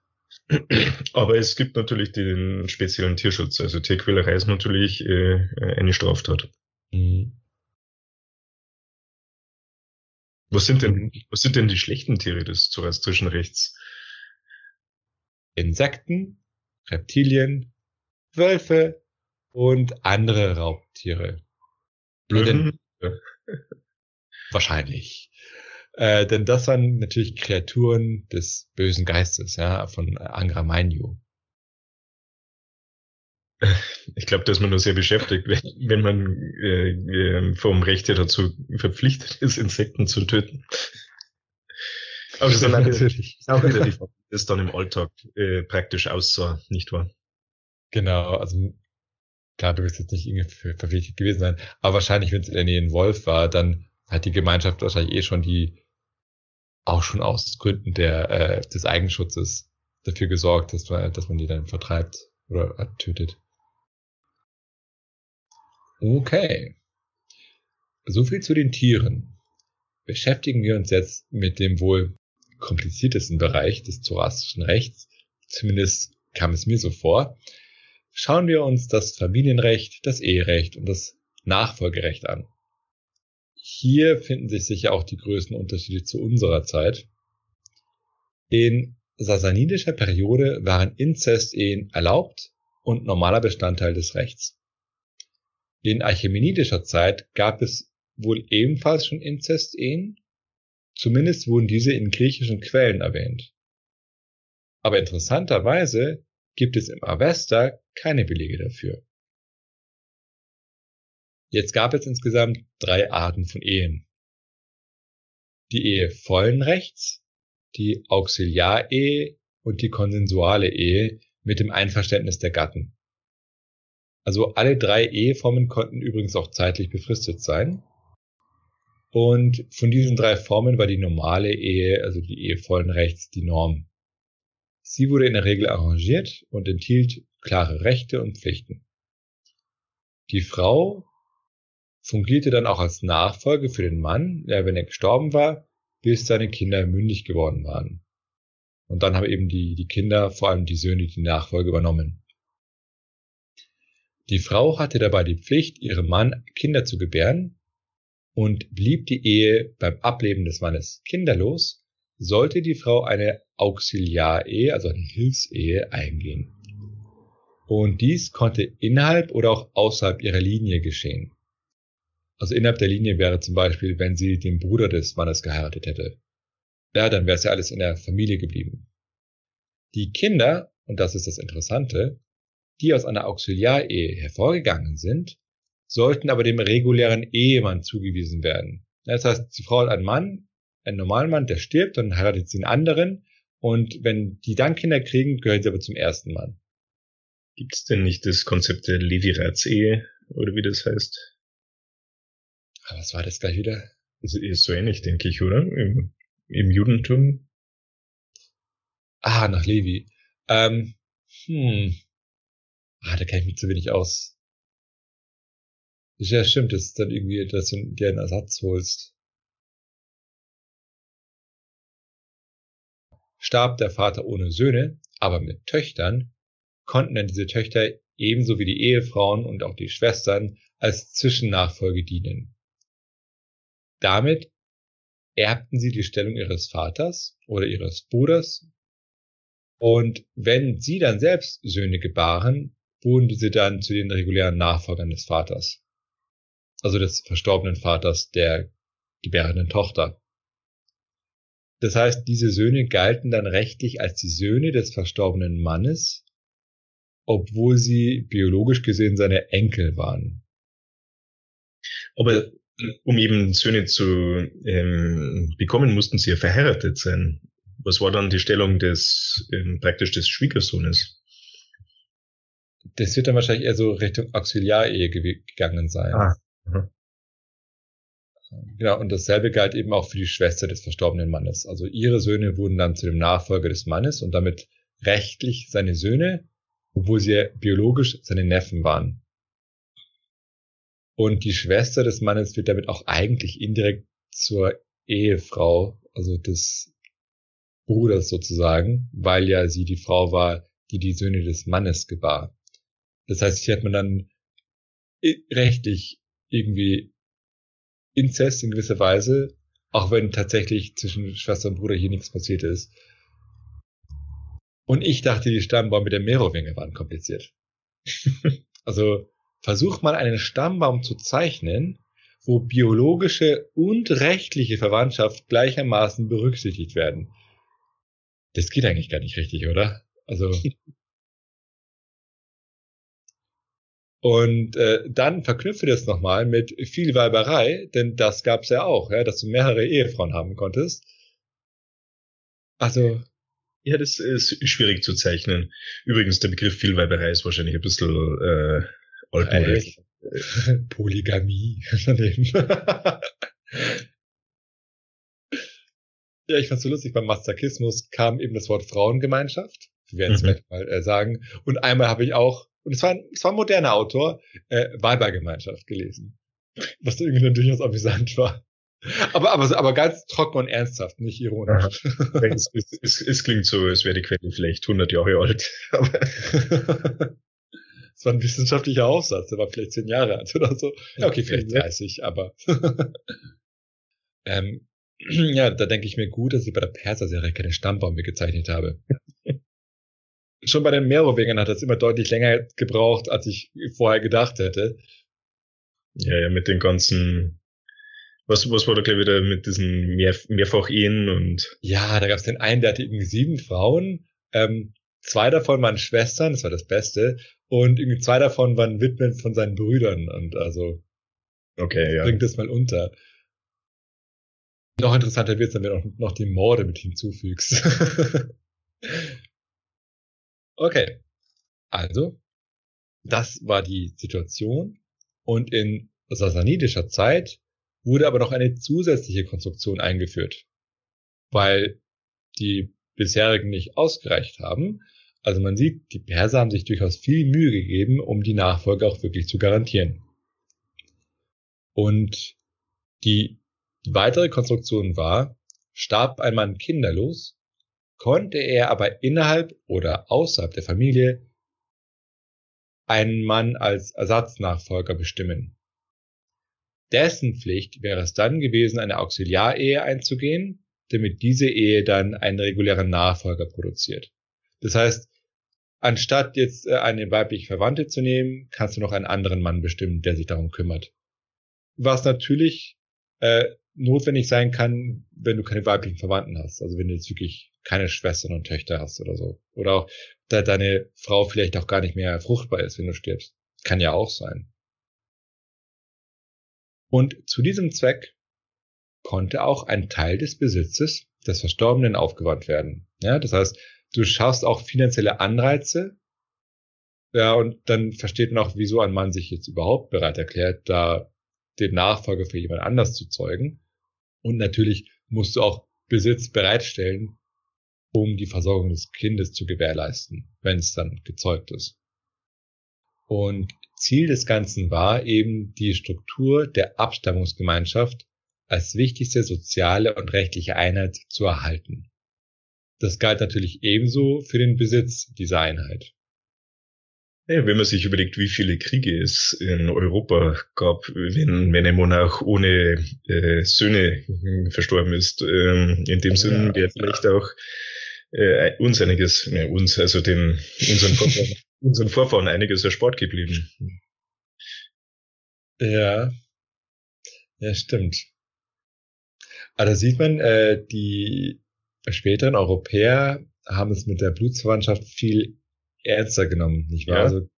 Aber es gibt natürlich den speziellen Tierschutz. Also Tierquälerei ist natürlich äh, eine Straftat. Mhm. Was sind denn, was sind denn die schlechten Tiere des zoroastrischen Rechts? Insekten, Reptilien, Wölfe und andere Raubtiere. Löwen? Wahrscheinlich. Äh, denn das waren natürlich Kreaturen des bösen Geistes, ja, von Angra Mainyu. Ich glaube, dass man nur sehr beschäftigt, wenn, wenn man äh, äh, vom Recht her dazu verpflichtet ist, Insekten zu töten. Aber das ist, ist auch wieder die das dann im Alltag äh, praktisch aussah, nicht wahr? Genau, also klar, du wirst jetzt nicht irgendwie verpflichtet gewesen sein, aber wahrscheinlich, wenn es in der Nähe ein Wolf war, dann hat die Gemeinschaft wahrscheinlich eh schon die auch schon aus Gründen der, äh, des Eigenschutzes dafür gesorgt, dass man, dass man die dann vertreibt oder tötet. Okay. So viel zu den Tieren. Beschäftigen wir uns jetzt mit dem wohl kompliziertesten Bereich des thorastischen Rechts. Zumindest kam es mir so vor. Schauen wir uns das Familienrecht, das Eherecht und das Nachfolgerecht an. Hier finden sich sicher auch die größten Unterschiede zu unserer Zeit. In sasanidischer Periode waren Inzestehen erlaubt und normaler Bestandteil des Rechts. In achämenidischer Zeit gab es wohl ebenfalls schon Inzestehen, zumindest wurden diese in griechischen Quellen erwähnt. Aber interessanterweise gibt es im Avesta keine Belege dafür. Jetzt gab es insgesamt drei Arten von Ehen. Die Ehe vollen Rechts, die Auxiliarehe und die konsensuale Ehe mit dem Einverständnis der Gatten. Also alle drei Eheformen konnten übrigens auch zeitlich befristet sein. Und von diesen drei Formen war die normale Ehe, also die Ehe vollen Rechts, die Norm. Sie wurde in der Regel arrangiert und enthielt klare Rechte und Pflichten. Die Frau fungierte dann auch als Nachfolge für den Mann, ja, wenn er gestorben war, bis seine Kinder mündig geworden waren. Und dann haben eben die, die Kinder, vor allem die Söhne, die Nachfolge übernommen. Die Frau hatte dabei die Pflicht, ihrem Mann Kinder zu gebären und blieb die Ehe beim Ableben des Mannes kinderlos, sollte die Frau eine Auxiliarehe, also eine Hilfsehe, eingehen. Und dies konnte innerhalb oder auch außerhalb ihrer Linie geschehen. Also innerhalb der Linie wäre zum Beispiel, wenn sie den Bruder des Mannes geheiratet hätte. Ja, dann wäre es ja alles in der Familie geblieben. Die Kinder, und das ist das Interessante, die aus einer Auxiliarehe hervorgegangen sind, sollten aber dem regulären Ehemann zugewiesen werden. Das heißt, die Frau hat einen Mann, einen normalen Mann, der stirbt, dann heiratet sie einen anderen und wenn die dann Kinder kriegen, gehören sie aber zum ersten Mann. Gibt es denn nicht das Konzept der Levirats-Ehe oder wie das heißt? Aber was war das gleich wieder? Das ist so ähnlich, denke ich, oder? Im, im Judentum. Ah, nach Levi. Ähm, hm. Ah, da kenne ich mich zu wenig aus. Ja, stimmt, das ist dann irgendwie, dass du dir einen Ersatz holst. Starb der Vater ohne Söhne, aber mit Töchtern, konnten dann diese Töchter ebenso wie die Ehefrauen und auch die Schwestern als Zwischennachfolge dienen. Damit erbten sie die Stellung ihres Vaters oder ihres Bruders und wenn sie dann selbst Söhne gebaren, wurden diese dann zu den regulären Nachfolgern des Vaters. Also des verstorbenen Vaters der gebärenden Tochter. Das heißt, diese Söhne galten dann rechtlich als die Söhne des verstorbenen Mannes, obwohl sie biologisch gesehen seine Enkel waren. Aber um eben Söhne zu ähm, bekommen, mussten sie ja verheiratet sein. Was war dann die Stellung des ähm, praktisch des Schwiegersohnes? Das wird dann wahrscheinlich eher so Richtung Auxiliarehe gegangen sein. Ah. Mhm. Genau, und dasselbe galt eben auch für die Schwester des verstorbenen Mannes. Also ihre Söhne wurden dann zu dem Nachfolger des Mannes und damit rechtlich seine Söhne, obwohl sie biologisch seine Neffen waren. Und die Schwester des Mannes wird damit auch eigentlich indirekt zur Ehefrau, also des Bruders sozusagen, weil ja sie die Frau war, die die Söhne des Mannes gebar. Das heißt, hier hat man dann rechtlich irgendwie Inzest in gewisser Weise, auch wenn tatsächlich zwischen Schwester und Bruder hier nichts passiert ist. Und ich dachte, die Stammbaum mit der Merowinger waren kompliziert. also versucht mal einen Stammbaum zu zeichnen, wo biologische und rechtliche Verwandtschaft gleichermaßen berücksichtigt werden. Das geht eigentlich gar nicht richtig, oder? Also. und äh, dann verknüpfe das nochmal mit viel Weiberei, denn das gab's ja auch, ja, dass du mehrere Ehefrauen haben konntest. Also. Ja, das ist schwierig zu zeichnen. Übrigens, der Begriff Vielweiberei ist wahrscheinlich ein bisschen äh, altmodisch. Polygamie Ja, ich fand's so lustig, beim Mastakismus kam eben das Wort Frauengemeinschaft. Wir werden es mhm. gleich mal äh, sagen. Und einmal habe ich auch, und es war, ein, es war ein moderner Autor, äh, Weibergemeinschaft gelesen. Was irgendwie dann durchaus amüsant war. Aber, aber, aber ganz trocken und ernsthaft, nicht ironisch. es, es, es, klingt so, als wäre die Quelle vielleicht 100 Jahre alt. Es war ein wissenschaftlicher Aufsatz, der war vielleicht 10 Jahre alt oder so. Ja, okay, vielleicht 30, aber. ähm, ja, da denke ich mir gut, dass ich bei der Perser-Serie keine Stammbäume gezeichnet habe. Schon bei den Merowingern hat das immer deutlich länger gebraucht, als ich vorher gedacht hätte. Ja, ja, mit den ganzen, was, was war da gleich wieder mit diesen Mehr, Mehrfach-Ehen und. Ja, da gab es den einen, der hatte irgendwie sieben Frauen. Ähm, zwei davon waren Schwestern, das war das Beste. Und irgendwie zwei davon waren Witwen von seinen Brüdern. Und also. Okay, ja. Bringt das mal unter. Noch interessanter wird es, wenn du noch, noch die Morde mit hinzufügst. okay. Also, das war die Situation. Und in sasanidischer Zeit wurde aber noch eine zusätzliche Konstruktion eingeführt. Weil die bisherigen nicht ausgereicht haben. Also man sieht, die Perser haben sich durchaus viel Mühe gegeben, um die Nachfolge auch wirklich zu garantieren. Und die weitere Konstruktion war, starb ein Mann kinderlos, konnte er aber innerhalb oder außerhalb der Familie einen Mann als Ersatznachfolger bestimmen. Dessen Pflicht wäre es dann gewesen, eine Auxiliarehe einzugehen, damit diese Ehe dann einen regulären Nachfolger produziert. Das heißt, anstatt jetzt äh, eine weibliche Verwandte zu nehmen, kannst du noch einen anderen Mann bestimmen, der sich darum kümmert. Was natürlich äh, notwendig sein kann, wenn du keine weiblichen Verwandten hast. Also wenn du jetzt wirklich keine Schwestern und Töchter hast oder so. Oder auch, da deine Frau vielleicht auch gar nicht mehr fruchtbar ist, wenn du stirbst. Kann ja auch sein. Und zu diesem Zweck konnte auch ein Teil des Besitzes des Verstorbenen aufgewandt werden. Ja, das heißt, du schaffst auch finanzielle Anreize. Ja, und dann versteht man auch, wieso ein Mann sich jetzt überhaupt bereit erklärt, da den Nachfolger für jemand anders zu zeugen. Und natürlich musst du auch Besitz bereitstellen, um die Versorgung des Kindes zu gewährleisten, wenn es dann gezeugt ist. Und Ziel des Ganzen war eben die Struktur der Abstammungsgemeinschaft als wichtigste soziale und rechtliche Einheit zu erhalten. Das galt natürlich ebenso für den Besitz dieser Einheit. Ja, wenn man sich überlegt, wie viele Kriege es in Europa gab, wenn, wenn ein Monarch ohne äh, Söhne verstorben ist, ähm, in dem ja, Sinn wäre vielleicht auch äh, uns einiges, ne, uns, also den, unseren Vorfahren, unseren Vorfahren einiges erspart geblieben. Ja. Ja, stimmt. Aber da sieht man, äh, die späteren Europäer haben es mit der Blutsverwandtschaft viel ernster genommen, nicht wahr? Ja. Also,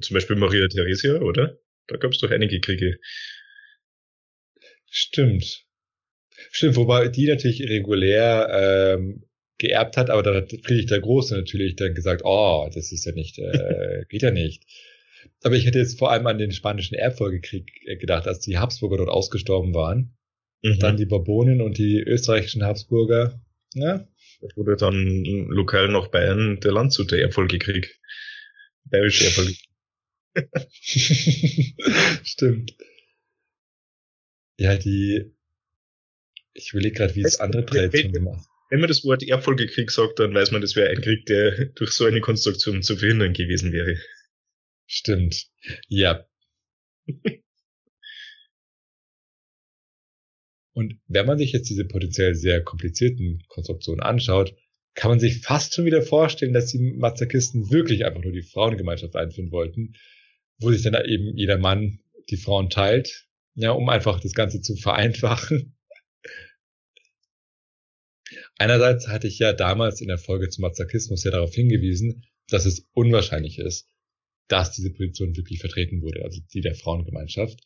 Zum Beispiel Maria Theresia, oder? Da gab es doch einige Kriege. Stimmt. Stimmt, wobei die natürlich regulär ähm, geerbt hat, aber dann hat Friedrich der Große natürlich dann gesagt, oh, das ist ja nicht, äh, geht ja nicht. Aber ich hätte jetzt vor allem an den spanischen Erbfolgekrieg äh, gedacht, als die Habsburger dort ausgestorben waren. Mhm. Dann die Bourbonen und die österreichischen Habsburger. Ja. Das wurde dann lokal noch Bayern der Landshut der Erbfolgekrieg. Bayerische Erbfolgekrieg. Stimmt. Ja, die, ich überlege gerade, wie es andere Traditionen gemacht wenn man das Wort Erbfolgekrieg sagt, dann weiß man, das wäre ein Krieg, der durch so eine Konstruktion zu verhindern gewesen wäre. Stimmt. Ja. Und wenn man sich jetzt diese potenziell sehr komplizierten Konstruktionen anschaut, kann man sich fast schon wieder vorstellen, dass die Mazakisten wirklich einfach nur die Frauengemeinschaft einführen wollten, wo sich dann eben jeder Mann die Frauen teilt, ja, um einfach das Ganze zu vereinfachen. Einerseits hatte ich ja damals in der Folge zum Mazakismus ja darauf hingewiesen, dass es unwahrscheinlich ist, dass diese Position wirklich vertreten wurde, also die der Frauengemeinschaft,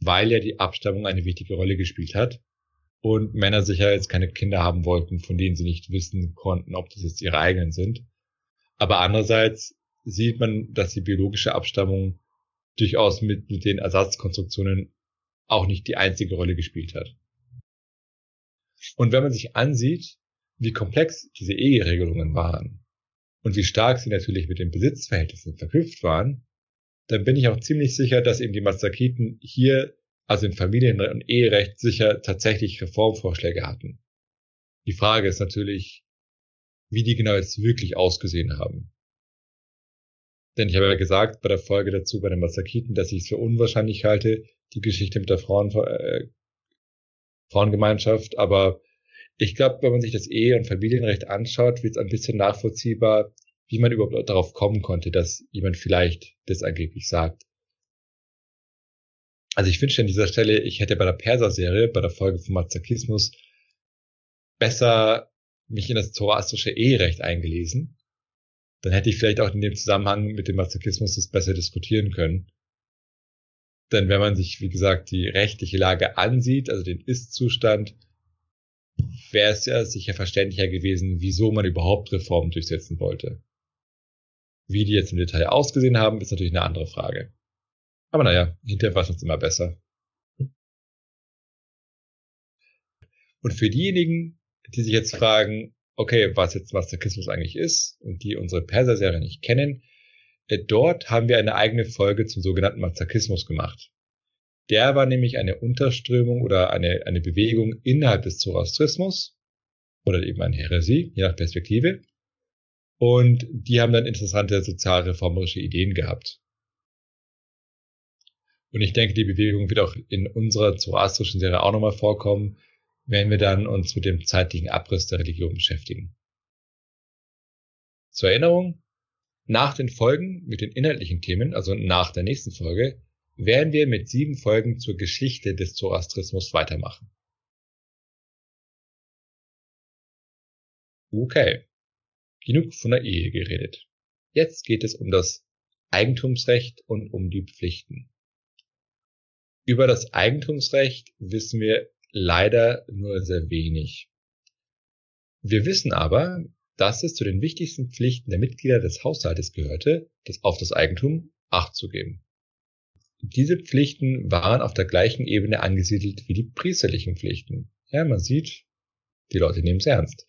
weil ja die Abstammung eine wichtige Rolle gespielt hat und Männer sicher jetzt keine Kinder haben wollten, von denen sie nicht wissen konnten, ob das jetzt ihre eigenen sind. Aber andererseits sieht man, dass die biologische Abstammung durchaus mit, mit den Ersatzkonstruktionen auch nicht die einzige Rolle gespielt hat. Und wenn man sich ansieht, wie komplex diese Eheregelungen waren und wie stark sie natürlich mit den Besitzverhältnissen verknüpft waren, dann bin ich auch ziemlich sicher, dass eben die Masakiten hier, also im Familien- und Eherecht, sicher tatsächlich Reformvorschläge hatten. Die Frage ist natürlich, wie die genau jetzt wirklich ausgesehen haben. Denn ich habe ja gesagt bei der Folge dazu bei den Masakiten, dass ich es für unwahrscheinlich halte, die Geschichte mit der Frauen, äh, Frauengemeinschaft, aber ich glaube, wenn man sich das Ehe- und Familienrecht anschaut, wird es ein bisschen nachvollziehbar, wie man überhaupt darauf kommen konnte, dass jemand vielleicht das angeblich sagt. Also ich wünsche an dieser Stelle, ich hätte bei der Perser-Serie, bei der Folge vom Mazakismus, besser mich in das zoroastrische Eherecht eingelesen. Dann hätte ich vielleicht auch in dem Zusammenhang mit dem Mazakismus das besser diskutieren können. Denn wenn man sich, wie gesagt, die rechtliche Lage ansieht, also den Ist-Zustand, wäre es ja sicher verständlicher gewesen, wieso man überhaupt Reformen durchsetzen wollte. Wie die jetzt im Detail ausgesehen haben, ist natürlich eine andere Frage. Aber naja, hinterher war es uns immer besser. Und für diejenigen, die sich jetzt fragen, okay, was jetzt Masochismus eigentlich ist und die unsere Perser-Serie nicht kennen, äh, dort haben wir eine eigene Folge zum sogenannten Masochismus gemacht. Der war nämlich eine Unterströmung oder eine, eine Bewegung innerhalb des Zoroastrismus oder eben eine Häresie, je nach Perspektive. Und die haben dann interessante sozialreformerische Ideen gehabt. Und ich denke, die Bewegung wird auch in unserer zoroastrischen Serie auch nochmal vorkommen, wenn wir dann uns mit dem zeitlichen Abriss der Religion beschäftigen. Zur Erinnerung, nach den Folgen mit den inhaltlichen Themen, also nach der nächsten Folge, werden wir mit sieben Folgen zur Geschichte des Zoroastrismus weitermachen. Okay, genug von der Ehe geredet. Jetzt geht es um das Eigentumsrecht und um die Pflichten. Über das Eigentumsrecht wissen wir leider nur sehr wenig. Wir wissen aber, dass es zu den wichtigsten Pflichten der Mitglieder des Haushaltes gehörte, das auf das Eigentum Acht zu geben. Diese Pflichten waren auf der gleichen Ebene angesiedelt wie die priesterlichen Pflichten. Ja, man sieht, die Leute nehmen es ernst.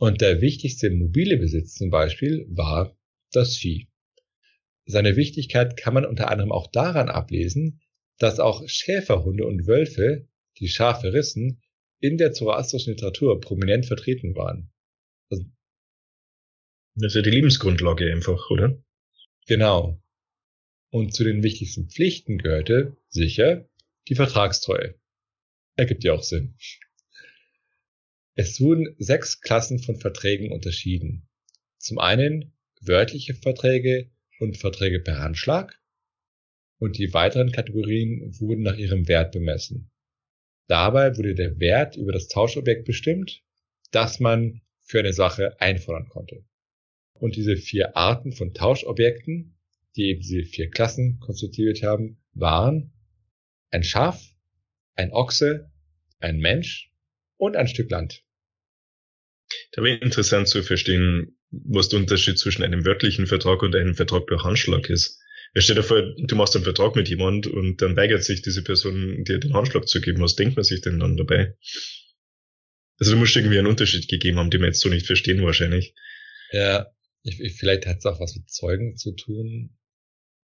Und der wichtigste mobile Besitz zum Beispiel war das Vieh. Seine Wichtigkeit kann man unter anderem auch daran ablesen, dass auch Schäferhunde und Wölfe, die Schafe rissen, in der zoroastrischen Literatur prominent vertreten waren. Also, das ist ja die Lebensgrundlage einfach, oder? Genau. Und zu den wichtigsten Pflichten gehörte sicher die Vertragstreue. Ergibt ja auch Sinn. Es wurden sechs Klassen von Verträgen unterschieden. Zum einen wörtliche Verträge und Verträge per Handschlag und die weiteren Kategorien wurden nach ihrem Wert bemessen. Dabei wurde der Wert über das Tauschobjekt bestimmt, das man für eine Sache einfordern konnte. Und diese vier Arten von Tauschobjekten die eben diese vier Klassen konstituiert haben, waren ein Schaf, ein Ochse, ein Mensch und ein Stück Land. Da wäre interessant zu verstehen, was der Unterschied zwischen einem wörtlichen Vertrag und einem Vertrag durch Handschlag ist. Wer steht vor, du machst einen Vertrag mit jemand und dann weigert sich diese Person, dir den Handschlag zu geben. Was denkt man sich denn dann dabei? Also du musst irgendwie einen Unterschied gegeben haben, den wir jetzt so nicht verstehen wahrscheinlich. Ja, ich, ich, vielleicht hat es auch was mit Zeugen zu tun.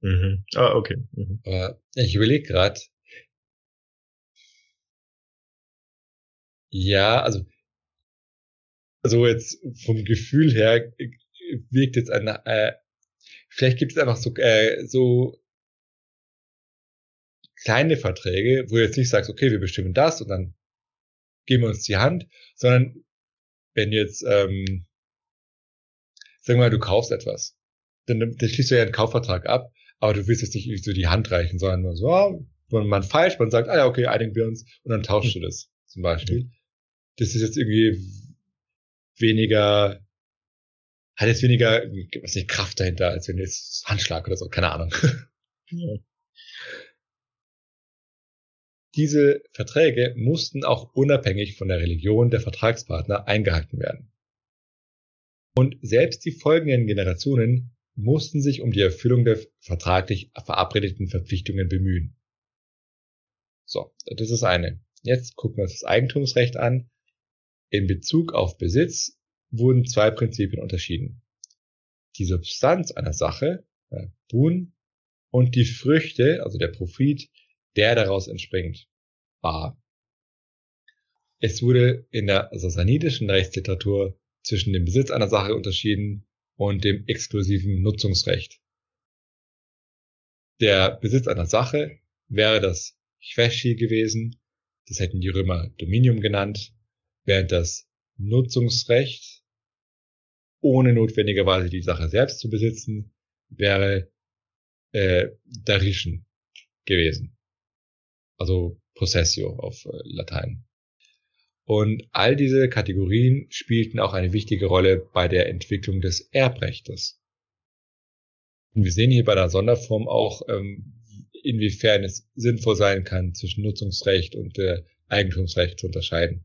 Mhm. Ah, okay. Mhm. Aber ich überlege gerade. Ja, also also jetzt vom Gefühl her wirkt jetzt ein äh, vielleicht gibt es einfach so äh, so kleine Verträge, wo du jetzt nicht sagst, okay, wir bestimmen das und dann geben wir uns die Hand, sondern wenn jetzt ähm, Sag mal, du kaufst etwas. Dann, dann schließt du ja einen Kaufvertrag ab, aber du willst jetzt nicht so die Hand reichen, sondern nur so, oh, man falsch, man sagt, ah ja, okay, einigen wir uns und dann tauschst du das zum Beispiel. Das ist jetzt irgendwie weniger, hat jetzt weniger, was nicht, Kraft dahinter, als wenn jetzt Handschlag oder so, keine Ahnung. Ja. Diese Verträge mussten auch unabhängig von der Religion der Vertragspartner eingehalten werden. Und selbst die folgenden Generationen mussten sich um die Erfüllung der vertraglich verabredeten Verpflichtungen bemühen. So, das ist eine. Jetzt gucken wir uns das Eigentumsrecht an. In Bezug auf Besitz wurden zwei Prinzipien unterschieden. Die Substanz einer Sache, äh, und die Früchte, also der Profit, der daraus entspringt, Bar. Es wurde in der sassanidischen Rechtsliteratur zwischen dem Besitz einer Sache unterschieden und dem exklusiven Nutzungsrecht. Der Besitz einer Sache wäre das Chveshi gewesen, das hätten die Römer Dominium genannt, während das Nutzungsrecht, ohne notwendigerweise die Sache selbst zu besitzen, wäre äh, Darischen gewesen. Also Possessio auf äh, Latein. Und all diese Kategorien spielten auch eine wichtige Rolle bei der Entwicklung des Erbrechtes. Und wir sehen hier bei der Sonderform auch, ähm, inwiefern es sinnvoll sein kann, zwischen Nutzungsrecht und äh, Eigentumsrecht zu unterscheiden.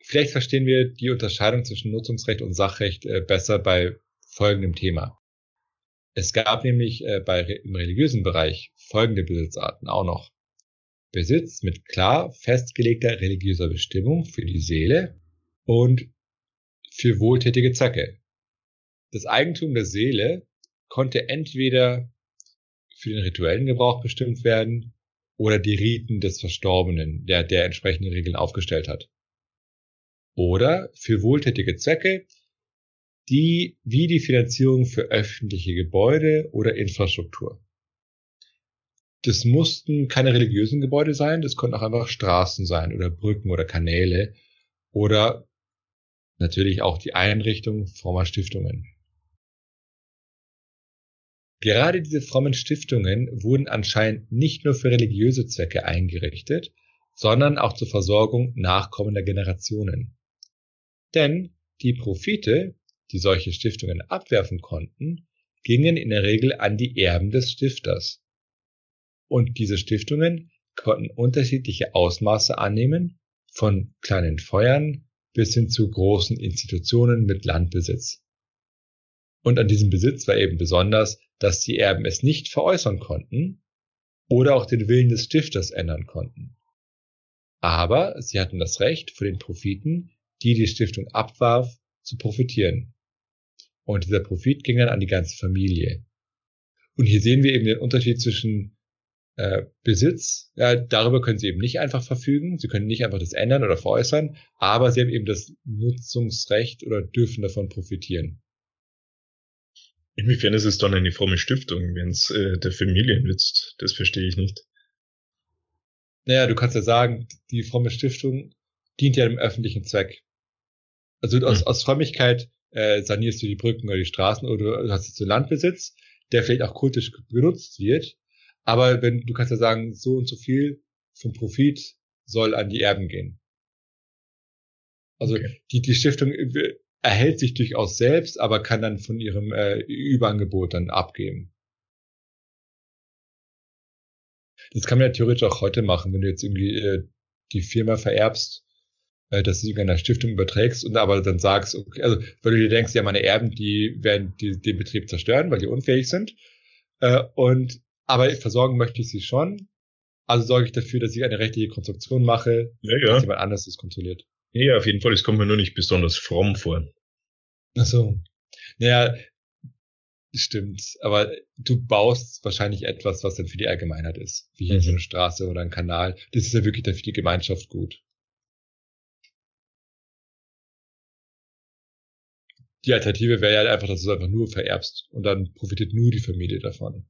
Vielleicht verstehen wir die Unterscheidung zwischen Nutzungsrecht und Sachrecht äh, besser bei folgendem Thema. Es gab nämlich äh, im religiösen Bereich folgende Besitzarten auch noch. Besitz mit klar festgelegter religiöser Bestimmung für die Seele und für wohltätige Zwecke. Das Eigentum der Seele konnte entweder für den rituellen Gebrauch bestimmt werden oder die Riten des Verstorbenen, der der entsprechende Regeln aufgestellt hat. Oder für wohltätige Zwecke, die wie die Finanzierung für öffentliche Gebäude oder Infrastruktur. Das mussten keine religiösen Gebäude sein, das konnten auch einfach Straßen sein oder Brücken oder Kanäle oder natürlich auch die Einrichtung frommer Stiftungen. Gerade diese frommen Stiftungen wurden anscheinend nicht nur für religiöse Zwecke eingerichtet, sondern auch zur Versorgung nachkommender Generationen. Denn die Profite, die solche Stiftungen abwerfen konnten, gingen in der Regel an die Erben des Stifters. Und diese Stiftungen konnten unterschiedliche Ausmaße annehmen, von kleinen Feuern bis hin zu großen Institutionen mit Landbesitz. Und an diesem Besitz war eben besonders, dass die Erben es nicht veräußern konnten oder auch den Willen des Stifters ändern konnten. Aber sie hatten das Recht, für den Profiten, die die Stiftung abwarf, zu profitieren. Und dieser Profit ging dann an die ganze Familie. Und hier sehen wir eben den Unterschied zwischen äh, Besitz. Ja, darüber können sie eben nicht einfach verfügen. Sie können nicht einfach das ändern oder veräußern, aber sie haben eben das Nutzungsrecht oder dürfen davon profitieren. Inwiefern ist es dann eine fromme Stiftung, wenn es äh, der Familie nützt? Das verstehe ich nicht. Naja, du kannst ja sagen, die fromme Stiftung dient ja dem öffentlichen Zweck. Also aus, hm. aus Frömmigkeit äh, sanierst du die Brücken oder die Straßen oder du hast jetzt so Landbesitz, der vielleicht auch kultisch genutzt wird. Aber wenn du kannst ja sagen, so und so viel vom Profit soll an die Erben gehen. Also okay. die, die Stiftung erhält sich durchaus selbst, aber kann dann von ihrem äh, Überangebot dann abgeben. Das kann man ja theoretisch auch heute machen, wenn du jetzt irgendwie äh, die Firma vererbst, äh, dass du sie einer Stiftung überträgst und aber dann sagst, okay, also weil du dir denkst, ja, meine Erben, die werden die, den Betrieb zerstören, weil die unfähig sind. Äh, und aber versorgen möchte ich sie schon. Also sorge ich dafür, dass ich eine rechtliche Konstruktion mache, ja, ja. dass jemand anderes das kontrolliert. Ja, auf jeden Fall. Es kommt mir nur nicht besonders fromm vor. Ach so. Naja, stimmt. Aber du baust wahrscheinlich etwas, was dann für die Allgemeinheit ist. Wie hier mhm. so eine Straße oder ein Kanal. Das ist ja wirklich dann für die Gemeinschaft gut. Die Alternative wäre ja einfach, dass du es einfach nur vererbst und dann profitiert nur die Familie davon.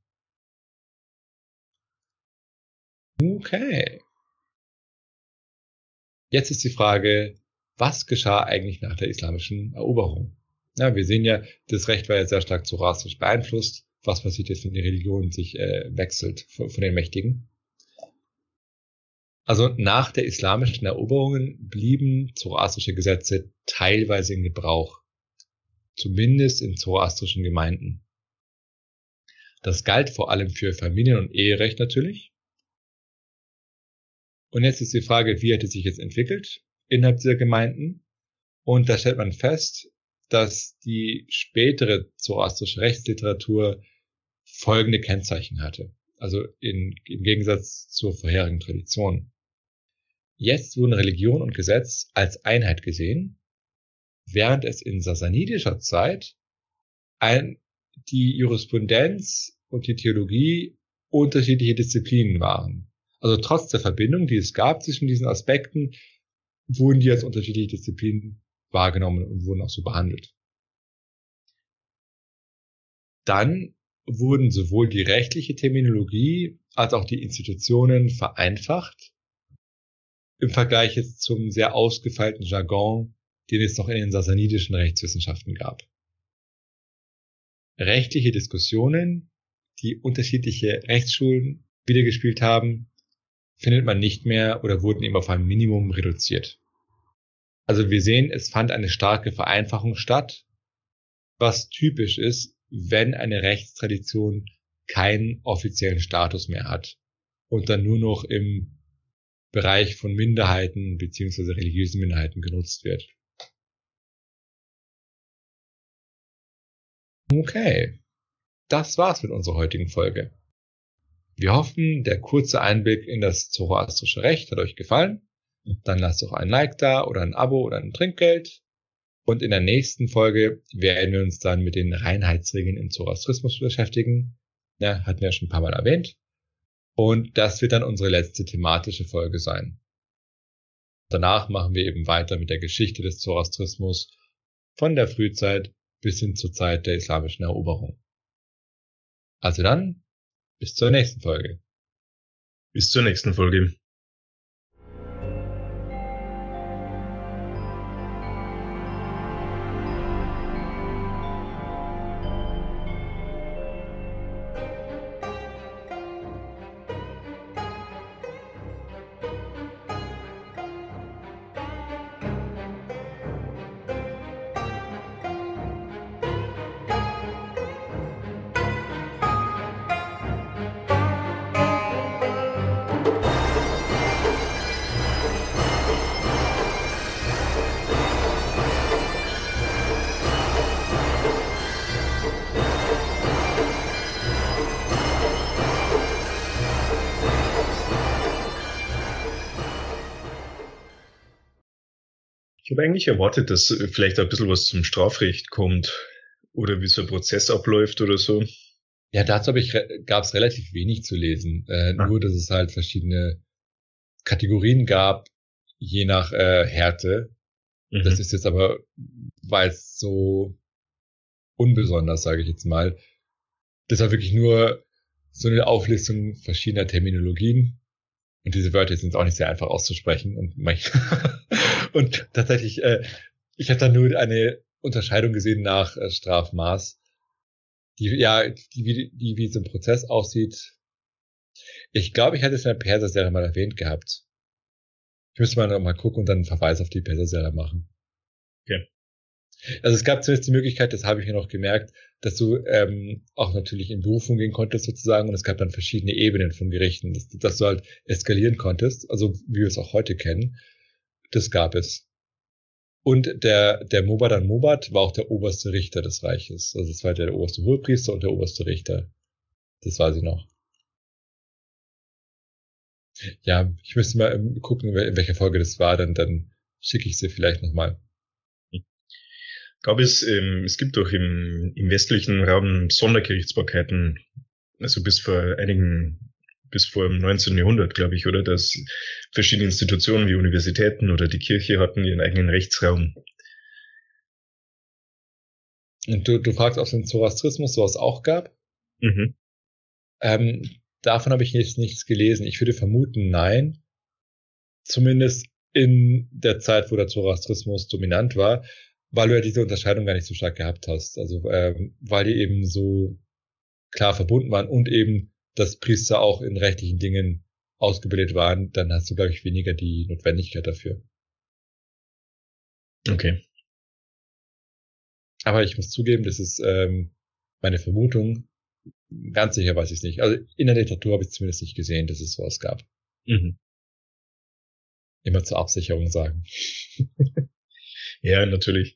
Okay. Jetzt ist die Frage, was geschah eigentlich nach der islamischen Eroberung? Ja, wir sehen ja, das Recht war ja sehr stark zoroastrisch beeinflusst. Was passiert jetzt, wenn die Religion sich äh, wechselt von, von den Mächtigen? Also nach der islamischen Eroberungen blieben zoroastrische Gesetze teilweise in Gebrauch. Zumindest in zoroastrischen Gemeinden. Das galt vor allem für Familien- und Eherecht natürlich. Und jetzt ist die Frage, wie hat es sich jetzt entwickelt innerhalb dieser Gemeinden? Und da stellt man fest, dass die spätere zoroastrische Rechtsliteratur folgende Kennzeichen hatte. Also in, im Gegensatz zur vorherigen Tradition. Jetzt wurden Religion und Gesetz als Einheit gesehen, während es in sasanidischer Zeit ein, die Jurisprudenz und die Theologie unterschiedliche Disziplinen waren. Also trotz der Verbindung, die es gab zwischen diesen Aspekten, wurden die als unterschiedliche Disziplinen wahrgenommen und wurden auch so behandelt. Dann wurden sowohl die rechtliche Terminologie als auch die Institutionen vereinfacht im Vergleich jetzt zum sehr ausgefeilten Jargon, den es noch in den sasanidischen Rechtswissenschaften gab. Rechtliche Diskussionen, die unterschiedliche Rechtsschulen wiedergespielt haben, findet man nicht mehr oder wurden eben auf ein Minimum reduziert. Also wir sehen, es fand eine starke Vereinfachung statt, was typisch ist, wenn eine Rechtstradition keinen offiziellen Status mehr hat und dann nur noch im Bereich von Minderheiten beziehungsweise religiösen Minderheiten genutzt wird. Okay, das war's mit unserer heutigen Folge. Wir hoffen, der kurze Einblick in das zoroastrische Recht hat euch gefallen dann lasst doch ein Like da oder ein Abo oder ein Trinkgeld. Und in der nächsten Folge werden wir uns dann mit den Reinheitsregeln im Zoroastrismus beschäftigen. Ja, hatten wir ja schon ein paar Mal erwähnt. Und das wird dann unsere letzte thematische Folge sein. Danach machen wir eben weiter mit der Geschichte des Zoroastrismus von der Frühzeit bis hin zur Zeit der islamischen Eroberung. Also dann, bis zur nächsten Folge. Bis zur nächsten Folge. Eigentlich erwartet, dass vielleicht ein bisschen was zum Strafrecht kommt oder wie so ein Prozess abläuft oder so. Ja, dazu gab es relativ wenig zu lesen. Äh, ah. Nur, dass es halt verschiedene Kategorien gab, je nach äh, Härte. Mhm. Das ist jetzt aber, weil es so unbesonders, sage ich jetzt mal. Das war wirklich nur so eine Auflistung verschiedener Terminologien. Und diese Wörter sind auch nicht sehr einfach auszusprechen. Und, und tatsächlich, äh, ich habe da nur eine Unterscheidung gesehen nach äh, Strafmaß, die ja, die, die, die wie so ein Prozess aussieht. Ich glaube, ich hatte es in der Perser-Serie mal erwähnt gehabt. Ich müsste mal noch mal gucken und dann einen Verweis auf die Perser-Serie machen. Okay. Also es gab zumindest die Möglichkeit, das habe ich mir noch gemerkt, dass du ähm, auch natürlich in Berufung gehen konntest sozusagen und es gab dann verschiedene Ebenen von Gerichten, dass, dass du halt eskalieren konntest, also wie wir es auch heute kennen. Das gab es. Und der, der Mobadan Mobat war auch der oberste Richter des Reiches. Also es war der oberste Hohepriester und der oberste Richter. Das weiß ich noch. Ja, ich müsste mal ähm, gucken, in welcher Folge das war, dann, dann schicke ich sie vielleicht nochmal gab es, ähm, es gibt auch im, im westlichen Raum Sondergerichtsbarkeiten, also bis vor einigen, bis vor dem 19. Jahrhundert, glaube ich, oder, dass verschiedene Institutionen wie Universitäten oder die Kirche hatten ihren eigenen Rechtsraum. Und du, du fragst, ob es den Zoroastrismus sowas auch gab? Mhm. Ähm, davon habe ich jetzt nichts gelesen. Ich würde vermuten, nein. Zumindest in der Zeit, wo der Zoroastrismus dominant war weil du ja diese Unterscheidung gar nicht so stark gehabt hast. Also ähm, weil die eben so klar verbunden waren und eben, dass Priester auch in rechtlichen Dingen ausgebildet waren, dann hast du, glaube ich, weniger die Notwendigkeit dafür. Okay. Aber ich muss zugeben, das ist ähm, meine Vermutung. Ganz sicher weiß ich es nicht. Also in der Literatur habe ich zumindest nicht gesehen, dass es sowas gab. Mhm. Immer zur Absicherung sagen. ja, natürlich.